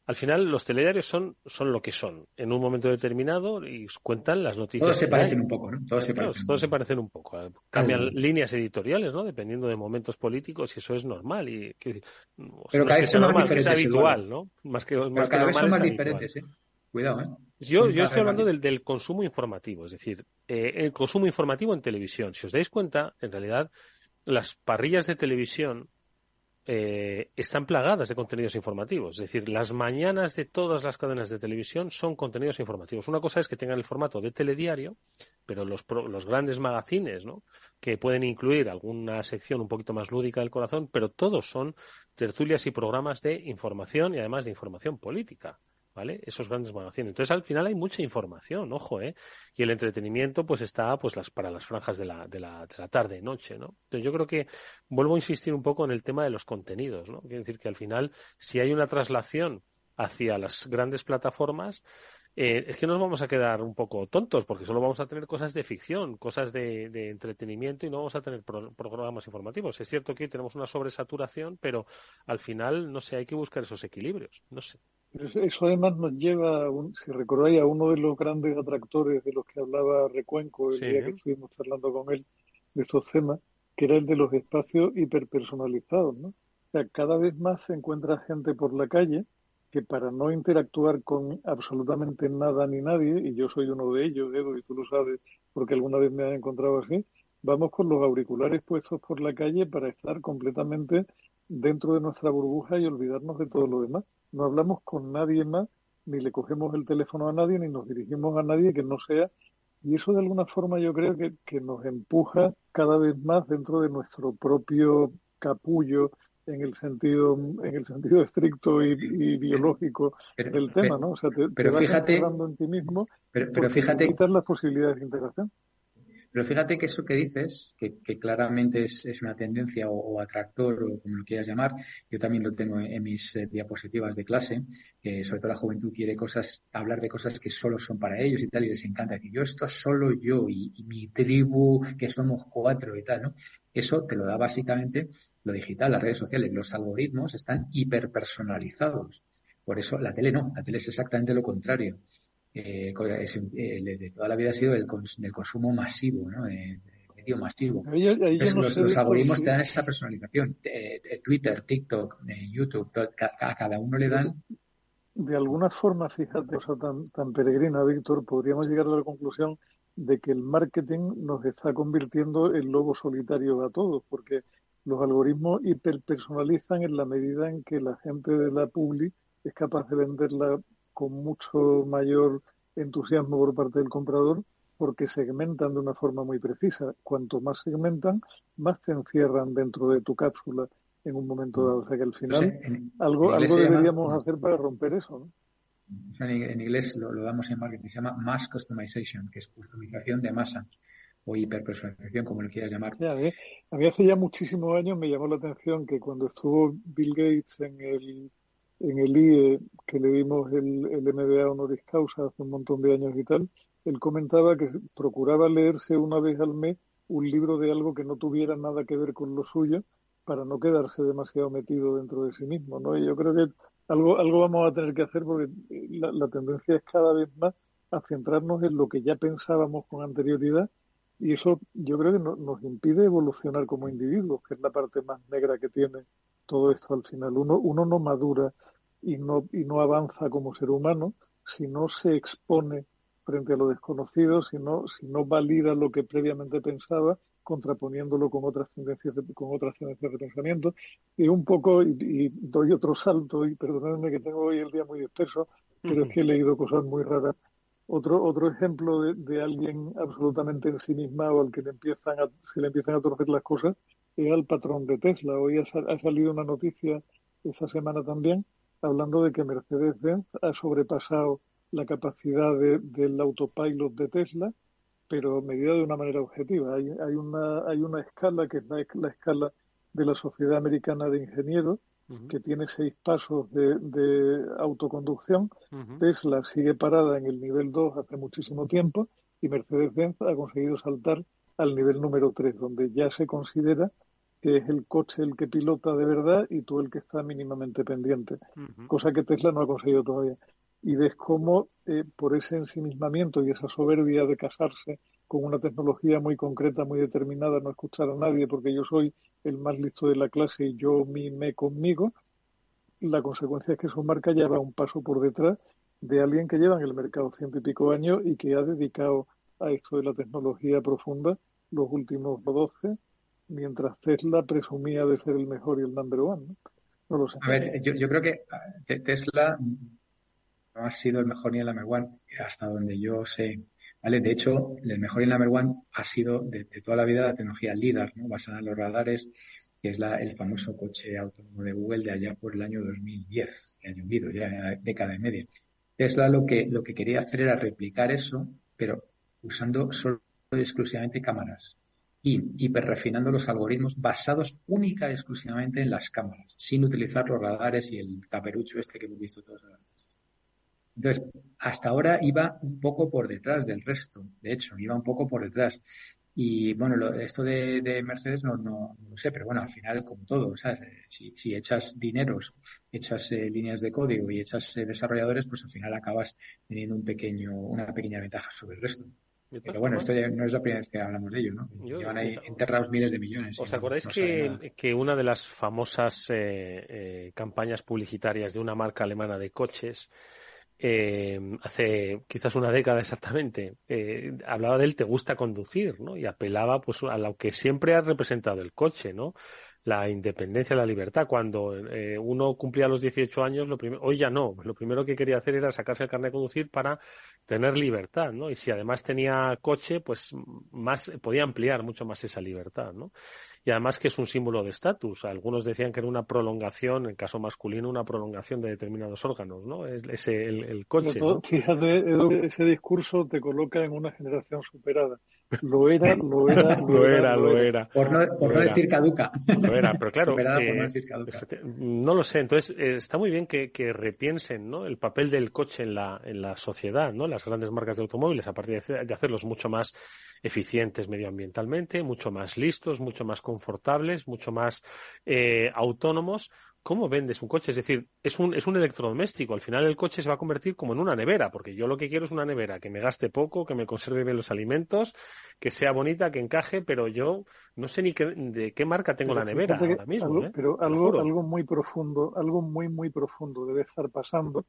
al final los telediarios son, son lo que son en un momento determinado y cuentan las noticias. Todos se parecen un poco, ¿no? Todos se parecen, todos se parecen un poco. Cambian líneas editoriales, ¿no? Dependiendo de momentos políticos y eso es normal. Y, pero cada vez son más diferentes. Es habitual, ¿no? Más que, más cada vez son más diferentes, ¿eh? Cuidado, ¿eh? Yo, yo estoy hablando del, del, consumo informativo, es decir, eh, el consumo informativo en televisión. Si os dais cuenta, en realidad, las parrillas de televisión eh, están plagadas de contenidos informativos. Es decir, las mañanas de todas las cadenas de televisión son contenidos informativos. Una cosa es que tengan el formato de telediario, pero los, los grandes magazines, ¿no? que pueden incluir alguna sección un poquito más lúdica del corazón, pero todos son tertulias y programas de información y además de información política. ¿Vale? Esos grandes magazines. Entonces, al final hay mucha información, ojo, ¿eh? Y el entretenimiento, pues está, pues las, para las franjas de la, de la, de la tarde, noche, ¿no? Entonces, yo creo que vuelvo a insistir un poco en el tema de los contenidos, ¿no? Quiere decir que al final, si hay una traslación hacia las grandes plataformas, eh, es que nos vamos a quedar un poco tontos porque solo vamos a tener cosas de ficción, cosas de, de entretenimiento y no vamos a tener programas informativos. Es cierto que tenemos una sobresaturación, pero al final, no sé, hay que buscar esos equilibrios. No sé. Eso además nos lleva, si recordáis, a uno de los grandes atractores de los que hablaba Recuenco el día que estuvimos charlando con él de estos temas, que era el de los espacios hiperpersonalizados, ¿no? O sea, cada vez más se encuentra gente por la calle que para no interactuar con absolutamente nada ni nadie, y yo soy uno de ellos, Edu, y tú lo sabes porque alguna vez me has encontrado así, vamos con los auriculares puestos por la calle para estar completamente dentro de nuestra burbuja y olvidarnos de todo lo demás no hablamos con nadie más, ni le cogemos el teléfono a nadie, ni nos dirigimos a nadie que no sea. Y eso de alguna forma yo creo que, que nos empuja cada vez más dentro de nuestro propio capullo en el sentido en el sentido estricto y, biológico del tema, ¿no? O sea, te, pero vas fíjate, en ti mismo pero, pero fíjate quitar las posibilidades de integración. Pero fíjate que eso que dices, que, claramente es, una tendencia o, atractor o como lo quieras llamar, yo también lo tengo en, mis eh, diapositivas de clase, que sobre todo la juventud quiere cosas, hablar de cosas que solo son para ellos y tal, y les encanta que yo esto solo yo y, mi tribu, que somos cuatro y tal, ¿no? Eso te lo da básicamente lo digital, las redes sociales, los algoritmos están hiperpersonalizados. Por eso la tele no, la tele es exactamente lo contrario eh, eh de toda la vida ha sido el, del consumo masivo, ¿no? De, medio masivo. los, algoritmos te dan esa personalización. Twitter, TikTok, YouTube, a cada uno le dan. De alguna forma, fíjate, cosa tan, tan peregrina, Víctor, podríamos llegar a la conclusión de que el marketing nos está convirtiendo en lobo solitario a todos, porque los algoritmos hiperpersonalizan en la medida en que la gente de la publi es capaz de venderla con mucho mayor entusiasmo por parte del comprador porque segmentan de una forma muy precisa. Cuanto más segmentan, más te encierran dentro de tu cápsula en un momento dado. O sea que al final algo, algo deberíamos hacer para romper eso. ¿no? en inglés lo, damos en marketing, se llama mass customization, que es customización de masa o hiperpersonalización, como lo quieras llamar. a, mí, hace ya muchísimos años me llamó la atención que cuando estuvo Bill Gates en el, en el IE, que le dimos el, el MBA honoris causa hace un montón de años y tal, él comentaba que procuraba leerse una vez al mes un libro de algo que no tuviera nada que ver con lo suyo para no quedarse demasiado metido dentro de sí mismo, ¿no? Y yo creo que algo, algo vamos a tener que hacer porque la, tendencia es cada vez más a centrarnos en lo que ya pensábamos con anterioridad y eso yo creo que nos impide evolucionar como individuos, que es la parte más negra que tiene todo esto al final. Uno, uno no madura y no, y no avanza como ser humano si no se expone frente a lo desconocido, si no, si no valida lo que previamente pensaba contraponiéndolo con otras tendencias de, con otras tendencias de pensamiento y un poco y, doy otro salto y perdonadme que tengo hoy el día muy disperso pero es que he leído cosas muy raras otro otro ejemplo de, alguien absolutamente en sí misma o al que le empiezan a, se le empiezan a torcer las cosas es al patrón de Tesla hoy ha, salido una noticia esta semana también hablando de que Mercedes-Benz ha sobrepasado la capacidad del autopilot de Tesla pero medida de una manera objetiva. Hay, hay, una, hay una escala que es la, escala de la Sociedad Americana de Ingenieros, que tiene seis pasos de, de autoconducción. Tesla sigue parada en el nivel 2 hace muchísimo tiempo y Mercedes-Benz ha conseguido saltar al nivel número 3, donde ya se considera que es el coche el que pilota de verdad y tú el que está mínimamente pendiente, cosa que Tesla no ha conseguido todavía. Y ves cómo eh, por ese ensimismamiento y esa soberbia de casarse con una tecnología muy concreta, muy determinada, no escuchar a nadie porque yo soy el más listo de la clase y yo me conmigo, la consecuencia es que su marca ya va un paso por detrás de alguien que lleva en el mercado ciento y pico años y que ha dedicado a esto de la tecnología profunda los últimos 12, mientras Tesla presumía de ser el mejor y el number one. ¿no? lo sé. A ver, yo, yo creo que Tesla no ha sido el mejor ni el number one hasta donde yo sé. De hecho, el mejor y el number one ha sido de, toda la vida la tecnología LIDAR, ¿no? basada en los radares, que es la, el famoso coche autónomo de Google de allá por el año 2010, que ha ya década y media. Tesla lo que, lo que quería hacer era replicar eso, pero usando solo y exclusivamente cámaras y hiperrefinando los algoritmos basados única y exclusivamente en las cámaras, sin utilizar los radares y el caperucho este que hemos visto todos. Entonces, hasta ahora iba un poco por detrás del resto, de hecho, iba un poco por detrás. Y bueno, esto de, Mercedes no, no, lo sé, pero bueno, al final, como todo, ¿sabes? Si, si echas dineros, echas eh, líneas de código y echas eh, desarrolladores, pues al final acabas teniendo un pequeño, una pequeña ventaja sobre el resto. Pero bueno, esto ya no es la primera vez que hablamos de ello, ¿no? Llevan ahí enterrados miles de millones. ¿Os acordáis que, que, una de las famosas eh, campañas publicitarias de una marca alemana de coches eh, hace quizás una década exactamente, eh, hablaba de él te gusta conducir, ¿no? Y apelaba pues a lo que siempre ha representado el coche, ¿no? La independencia, la libertad. Cuando eh, uno cumplía los 18 años, lo hoy ya no, lo primero que quería hacer era sacarse el carnet de conducir para tener libertad, ¿no? Y si además tenía coche, pues más, podía ampliar mucho más esa libertad, ¿no? Y además que es un símbolo de estatus. Algunos decían que era una prolongación, en caso masculino, una prolongación de determinados órganos, ¿no? Es, el, el coche. Fíjate, ese discurso te coloca en una generación superada. Lo era, lo era, lo, era, lo era. Por no, por no decir caduca. Lo era, pero claro. no, lo sé. Entonces, eh, está muy bien que, que, repiensen ¿no? el papel del coche en la, en la sociedad, ¿no? Las grandes marcas de automóviles, a partir de, hacerlos mucho más eficientes medioambientalmente, mucho más listos, mucho más confortables, mucho más eh, autónomos, ¿cómo vendes un coche? Es decir, es un, es un electrodoméstico. Al final el coche se va a convertir como en una nevera, porque yo lo que quiero es una nevera que me gaste poco, que me conserve bien los alimentos, que sea bonita, que encaje, pero yo no sé ni de qué marca tengo la nevera ahora mismo. ¿eh? Pero algo, algo muy profundo, algo muy, muy profundo debe estar pasando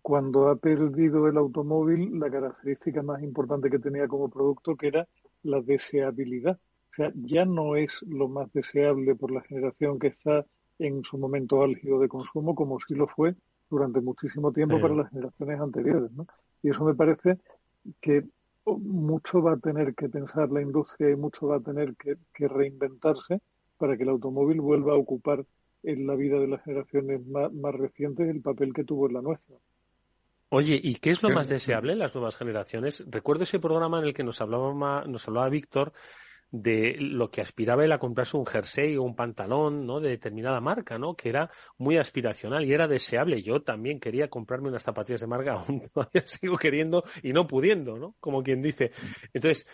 cuando ha perdido el automóvil la característica más importante que tenía como producto, que era la deseabilidad sea, ya no es lo más deseable por la generación que está en su momento álgido de consumo, como sí lo fue durante muchísimo tiempo para las generaciones anteriores. ¿no? Y eso me parece que mucho va a tener que pensar la industria y mucho va a tener que, reinventarse para que el automóvil vuelva a ocupar en la vida de las generaciones más, más recientes el papel que tuvo en la nuestra. Oye, ¿y qué es lo más deseable en las nuevas generaciones? Recuerdo ese programa en el que nos hablaba, nos hablaba Víctor de lo que aspiraba él a comprarse un jersey o un pantalón, ¿no? De determinada marca, ¿no? Que era muy aspiracional y era deseable. Yo también quería comprarme unas zapatillas de marca, aún todavía sigo queriendo y no pudiendo, ¿no? Como quien dice. Entonces,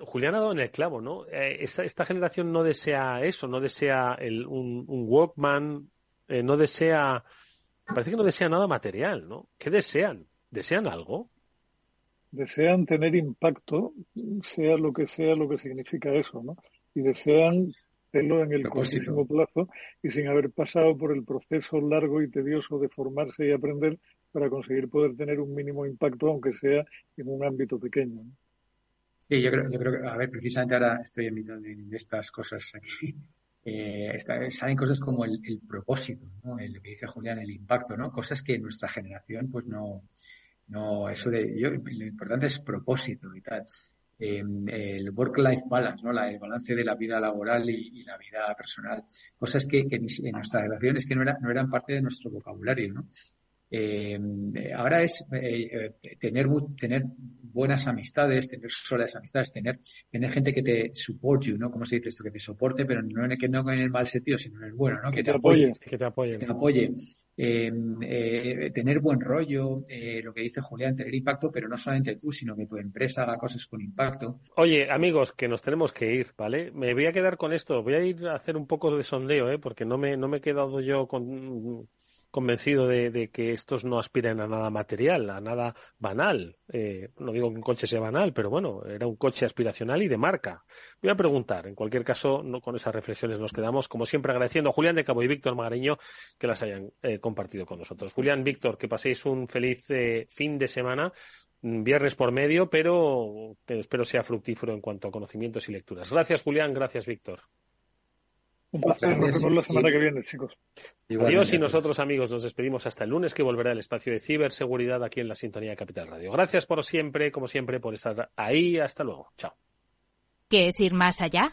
Julián ha dado en el clavo, ¿no? Eh, esta, generación no desea eso, no desea el, un, Walkman, eh, no desea, parece que no desea nada material, ¿no? ¿Qué desean? ¿Desean algo? Desean tener impacto, sea lo que sea lo que significa eso, ¿no? Y desean hacerlo en el cortísimo plazo y sin haber pasado por el proceso largo y tedioso de formarse y aprender para conseguir poder tener un mínimo impacto, aunque sea en un ámbito pequeño. Sí, yo creo, yo creo que, a ver, precisamente ahora estoy en mitad de, estas cosas aquí. Eh, salen cosas como el, el propósito, ¿no? El, lo que dice Julián, el impacto, ¿no? Cosas que nuestra generación, pues no, no, eso de, yo, lo importante es propósito y tal. Em, el work-life balance, ¿no? La, el balance de la vida laboral y, la vida personal. Cosas que, que en nuestras relaciones que no, era, no eran parte de nuestro vocabulario, ¿no? Em, ahora es eh, eh, tener, tener buenas amistades, tener solas amistades, tener, tener gente que te support you, ¿no? ¿Cómo se dice esto? Que te soporte, pero no en, que no en el mal sentido, sino en el bueno, ¿no? Que, te, apoye, Que te apoye. Que te apoye. Em, eh, tener buen rollo, eh, lo que dice Julián, tener impacto, pero no solamente tú, sino que tu empresa haga cosas con impacto. Oye, amigos, que nos tenemos que ir, ¿vale? Me voy a quedar con esto, voy a ir a hacer un poco de sondeo, ¿eh? Porque no me, no me he quedado yo con convencido de, que estos no aspiren a nada material, a nada banal. Eh, no digo que un coche sea banal, pero bueno, era un coche aspiracional y de marca. Voy a preguntar, en cualquier caso, no con esas reflexiones nos quedamos, como siempre, agradeciendo a Julián de Cabo y Víctor Magareño que las hayan eh, compartido con nosotros. Julián, Víctor, que paséis un feliz eh, fin de semana viernes por medio, pero espero sea fructífero en cuanto a conocimientos y lecturas. Gracias, Julián. Gracias, Víctor. Un placer, nos vemos la semana que viene, chicos. Adiós y nosotros, amigos, nos despedimos hasta el lunes que volverá el espacio de ciberseguridad aquí en la sintonía de Capital Radio. Gracias por siempre, como siempre, por estar ahí. Hasta luego. Chao. ¿Qué es ir más allá?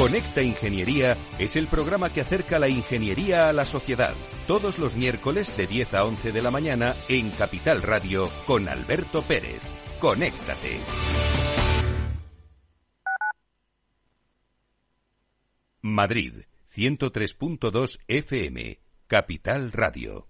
Conecta Ingeniería es el programa que acerca la ingeniería a la sociedad. Todos los miércoles de 10 a 11 de la mañana en Capital Radio con Alberto Pérez. Conéctate. Madrid, 103.2 FM, Capital Radio.